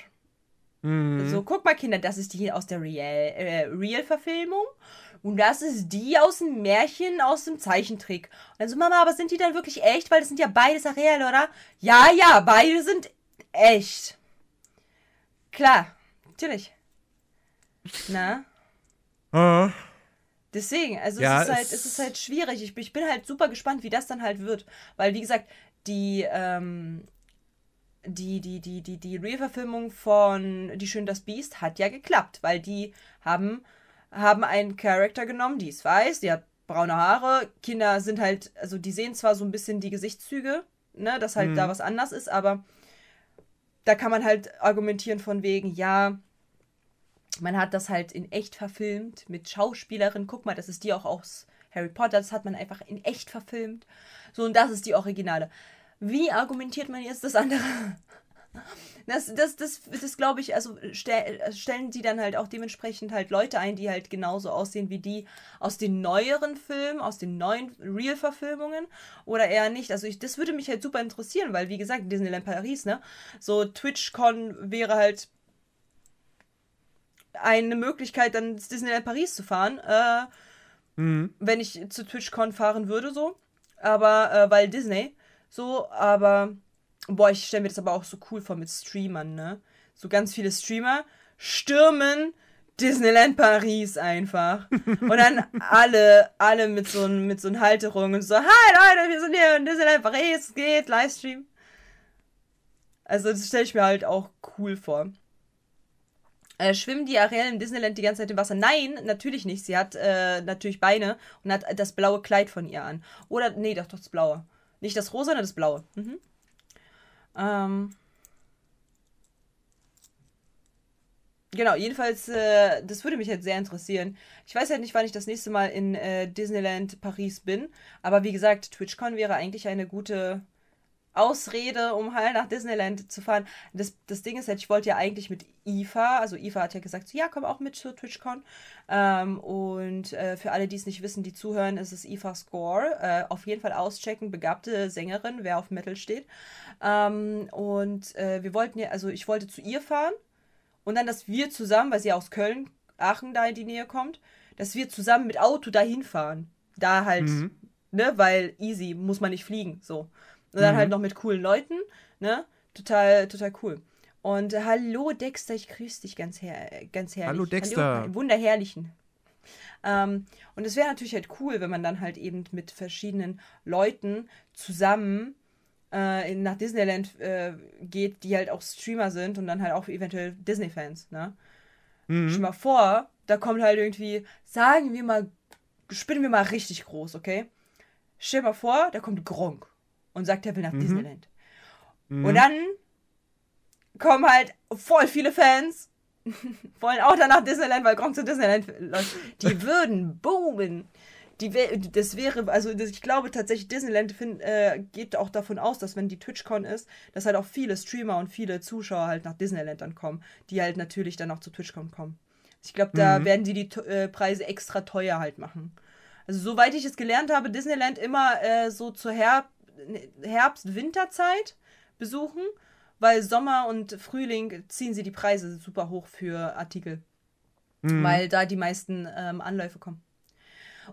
Mhm. So, guck mal, Kinder, das ist die aus der Real, äh, Real-Verfilmung und das ist die aus dem Märchen, aus dem Zeichentrick. Und dann so, Mama, aber sind die dann wirklich echt? Weil das sind ja beides Ariel, oder? Ja, ja, beide sind echt. Klar, natürlich. Na? Ah. Deswegen, also Ja, es, ist halt, es- es ist halt schwierig. Ich, bin- ich bin halt super gespannt, wie das dann halt wird. Weil, wie gesagt, die, ähm, die, die, die, die, die Real-Verfilmung von Die Schön das Biest hat ja geklappt, weil die haben, haben einen Charakter genommen, die ist weiß, die hat braune Haare. Kinder sind halt, also die sehen zwar so ein bisschen die Gesichtszüge, ne, dass halt da was anders ist, aber da kann man halt argumentieren von wegen, ja, man hat das halt in echt verfilmt mit Schauspielerin. Guck mal, das ist die auch aus Harry Potter, das hat man einfach in echt verfilmt. So, und das ist die Originale. Wie argumentiert man jetzt das andere? Das, das, das, das glaube ich, also stell, stellen sie dann halt auch dementsprechend halt Leute ein, die halt genauso aussehen wie die aus den neueren Filmen, aus den neuen Real-Verfilmungen oder eher nicht. Also ich, das würde mich halt super interessieren, weil wie gesagt, Disneyland Paris, ne? So TwitchCon wäre halt eine Möglichkeit, dann ins Disneyland Paris zu fahren, äh, wenn ich zu TwitchCon fahren würde, so. Aber, äh, weil Disney, so, aber, boah, ich stelle mir das aber auch so cool vor mit Streamern, ne? So ganz viele Streamer stürmen Disneyland Paris einfach. Und dann alle, alle mit so, mit so einer Halterung und so, hi Leute, wir sind hier in Disneyland Paris, es geht, Livestream. Also das stelle ich mir halt auch cool vor. Äh, schwimmen die Ariel im Disneyland die ganze Zeit im Wasser? Nein, natürlich nicht. Sie hat äh, natürlich Beine und hat das blaue Kleid von ihr an. Oder, nee, doch, doch das blaue. Nicht das rosa, sondern das blaue. Mhm. Ähm. Genau, jedenfalls, äh, das würde mich halt sehr interessieren. Ich weiß halt nicht, wann ich das nächste Mal in äh, Disneyland Paris bin. Aber wie gesagt, TwitchCon wäre eigentlich eine gute Ausrede, um halt nach Disneyland zu fahren. Das, das Ding ist halt, ich wollte ja eigentlich mit IFA, also IFA hat ja gesagt, so, ja, komm auch mit zur TwitchCon. Ähm, und äh, für alle, die es nicht wissen, die zuhören, ist es IFA Score. Äh, auf jeden Fall auschecken, begabte Sängerin, wer auf Metal steht. Ähm, und äh, wir wollten ja, also ich wollte zu ihr fahren und dann, dass wir zusammen, weil sie aus Köln, Aachen da in die Nähe kommt, dass wir zusammen mit Auto dahin fahren. Da halt, ne, weil easy, muss man nicht fliegen, so. Und dann halt noch mit coolen Leuten, ne? Total, total cool. Und äh, hallo Dexter, ich grüße dich ganz, her ganz herrlich. Hallo, Dexter. Hallo, wunderherrlichen. Ähm, und es wäre natürlich halt cool, wenn man dann halt eben mit verschiedenen Leuten zusammen äh, nach Disneyland äh, geht, die halt auch Streamer sind und dann halt auch eventuell Disney-Fans, ne? Mhm. Stell mal vor, da kommt halt irgendwie, sagen wir mal, spinnen wir mal richtig groß, okay? Stell mal vor, da kommt Gronk und sagt, er will nach Disneyland. Und dann kommen halt voll viele Fans, wollen auch dann nach Disneyland, weil Gronk zu Disneyland läuft. Die würden boomen. Die das wäre, also ich glaube tatsächlich, Disneyland find, äh, geht auch davon aus, dass wenn die TwitchCon ist, dass halt auch viele Streamer und viele Zuschauer halt nach Disneyland dann kommen, die halt natürlich dann auch zu TwitchCon kommen. Ich glaube, da werden die die äh, Preise extra teuer halt machen. Also soweit ich es gelernt habe, Disneyland immer äh, so zur Herb Herbst-Winterzeit besuchen, weil Sommer und Frühling ziehen sie die Preise super hoch für Artikel, weil da die meisten ähm, Anläufe kommen.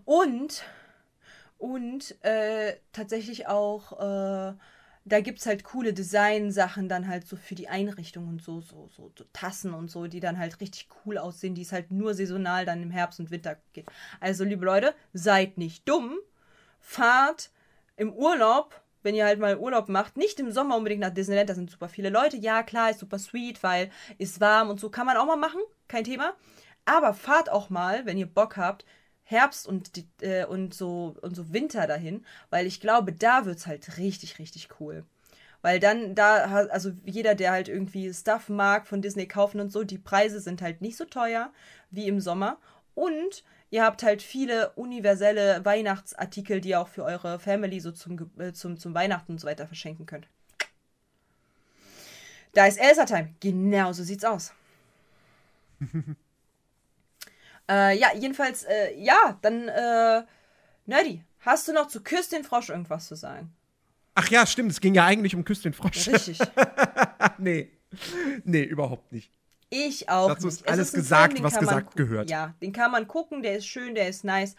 Und, und äh, tatsächlich auch, äh, da gibt es halt coole Design-Sachen dann halt so für die Einrichtung und so, so, so, so Tassen und so, die dann halt richtig cool aussehen, die es halt nur saisonal dann im Herbst und Winter gibt. Also, liebe Leute, seid nicht dumm, fahrt im Urlaub, wenn ihr halt mal Urlaub macht, nicht im Sommer unbedingt nach Disneyland, da sind super viele Leute. Ja, klar, ist super sweet, weil ist warm und so kann man auch mal machen, kein Thema. Aber fahrt auch mal, wenn ihr Bock habt, Herbst und, äh, und, so, und so Winter dahin, weil ich glaube, da wird es halt richtig, richtig cool. Weil dann da, also jeder, der halt irgendwie Stuff mag von Disney kaufen und so, die Preise sind halt nicht so teuer wie im Sommer. Und ihr habt halt viele universelle Weihnachtsartikel, die ihr auch für eure Family so zum, äh, zum, zum Weihnachten und so weiter verschenken könnt. Da ist Elsa-Time. Genau so sieht's aus. äh, ja, jedenfalls, äh, ja, dann, äh, Nerdy, hast du noch zu Küss den Frosch irgendwas zu sagen? Ach ja, stimmt, es ging ja eigentlich um Küss den Frosch. Richtig. nee. Nee, überhaupt nicht. Ich auch. Dazu ist nicht. Es alles ein gesagt, den was gesagt gehört. Ja, den kann man gucken, der ist schön, der ist nice.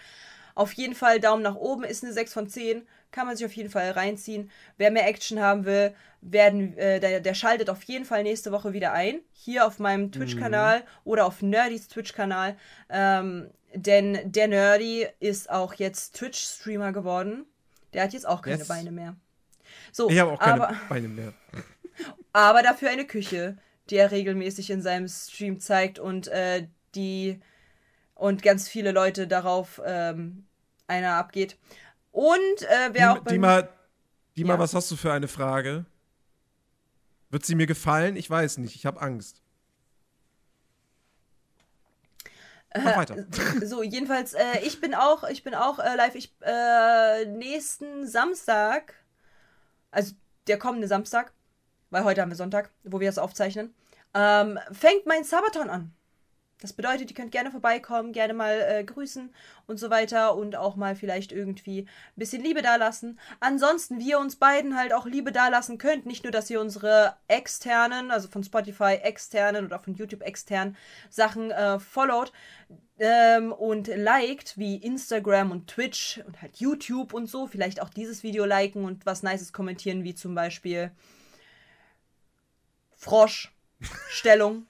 Auf jeden Fall Daumen nach oben, ist eine 6 von 10. Kann man sich auf jeden Fall reinziehen. Wer mehr Action haben will, werden, äh, der, der schaltet auf jeden Fall nächste Woche wieder ein. Hier auf meinem Twitch-Kanal oder auf Nerdys Twitch-Kanal. Ähm, denn der Nerdy ist auch jetzt Twitch-Streamer geworden. Der hat jetzt auch keine Yes. Beine mehr. So, Ich habe auch keine aber, Beine mehr. aber dafür eine Küche, die er regelmäßig in seinem Stream zeigt und äh, die und ganz viele Leute darauf ähm, einer abgeht. Und äh, wer auch bei Dima, Dima, Ja. was hast du für eine Frage? Wird sie mir gefallen? Ich weiß nicht. Ich habe Angst. Mach weiter. So, jedenfalls, äh, ich bin auch, ich bin auch äh, live. Ich äh, nächsten Samstag, also der kommende Samstag, weil heute haben wir Sonntag, wo wir das aufzeichnen, ähm, fängt mein Sabaton an. Das bedeutet, ihr könnt gerne vorbeikommen, gerne mal äh, grüßen und so weiter und auch mal vielleicht irgendwie ein bisschen Liebe dalassen. Ansonsten, wie ihr uns beiden halt auch Liebe dalassen könnt, nicht nur, dass ihr unsere externen, also von Spotify externen oder von YouTube externen Sachen äh, followt ähm, und liked, wie Instagram und Twitch und halt YouTube und so, vielleicht auch dieses Video liken und was Nices kommentieren, wie zum Beispiel Frosch, Stellung.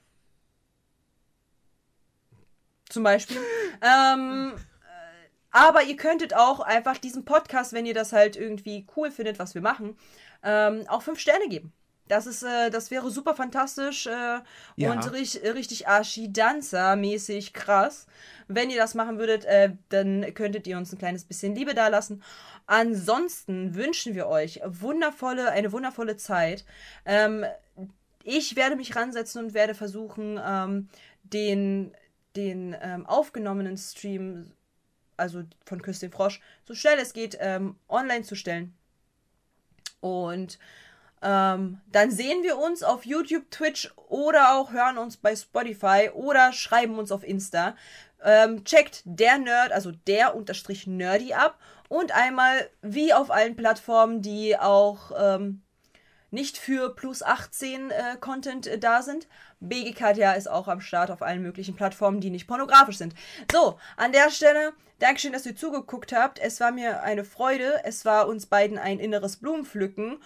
Zum Beispiel. Ähm, äh, aber ihr könntet auch einfach diesem Podcast, wenn ihr das halt irgendwie cool findet, was wir machen, ähm, auch fünf Sterne geben. Das ist, äh, das wäre super fantastisch äh, Ja. und richtig, richtig Archidanza-mäßig krass. Wenn ihr das machen würdet, äh, dann könntet ihr uns ein kleines bisschen Liebe dalassen. Ansonsten wünschen wir euch wundervolle, eine wundervolle Zeit. Ähm, ich werde mich ransetzen und werde versuchen, ähm, den, den ähm, aufgenommenen Stream, also von Küss den Frosch, so schnell es geht, ähm, online zu stellen. Und ähm, dann sehen wir uns auf YouTube, Twitch oder auch hören uns bei Spotify oder schreiben uns auf Insta. Ähm, checkt der Nerd, also der unterstrich Nerdy ab und einmal wie auf allen Plattformen, die auch ähm, nicht für plus 18 äh, Content äh, da sind. BG Katja ist auch am Start auf allen möglichen Plattformen, die nicht pornografisch sind. So, an der Stelle, Dankeschön, dass ihr zugeguckt habt. Es war mir eine Freude. Es war uns beiden ein inneres Blumenpflücken.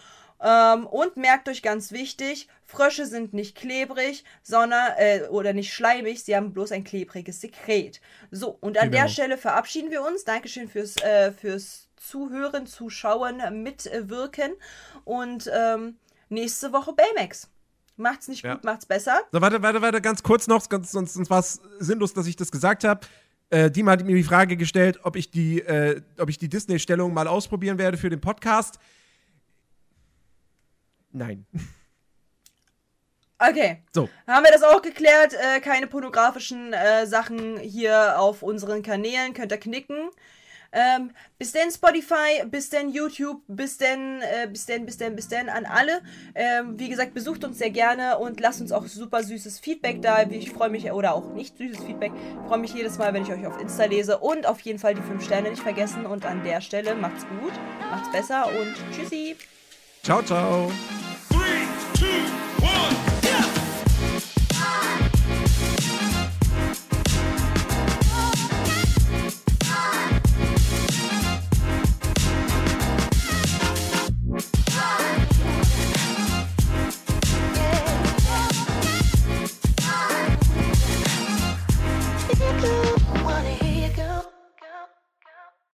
Ähm, und merkt euch ganz wichtig, Frösche sind nicht klebrig, sondern, äh, oder nicht schleimig, sie haben bloß ein klebriges Sekret. So, und an Genau. der Stelle verabschieden wir uns. Dankeschön fürs, äh, fürs Zuhören, Zuschauen, Mitwirken. Und ähm, nächste Woche Baymax. Macht's nicht Ja. gut, macht's besser. So, warte, warte, warte, ganz kurz noch, ganz, sonst, sonst war es sinnlos, dass ich das gesagt habe. Äh, Dima hat mir die Frage gestellt, ob ich die, äh, ob ich die Disney-Stellung mal ausprobieren werde für den Podcast. Nein. Okay. So. Haben wir das auch geklärt? Äh, keine pornografischen äh, Sachen hier auf unseren Kanälen. Könnt ihr knicken. Ähm, bis denn Spotify, bis denn YouTube, bis denn, äh, bis denn, bis denn, bis denn an alle. Ähm, wie gesagt, besucht uns sehr gerne und lasst uns auch super süßes Feedback da. Ich freue mich, oder auch nicht süßes Feedback. Ich freue mich jedes Mal, wenn ich euch auf Insta lese. Und auf jeden Fall die 5 Sterne nicht vergessen. Und an der Stelle macht's gut, macht's besser und tschüssi. Ciao, ciao. Three, two,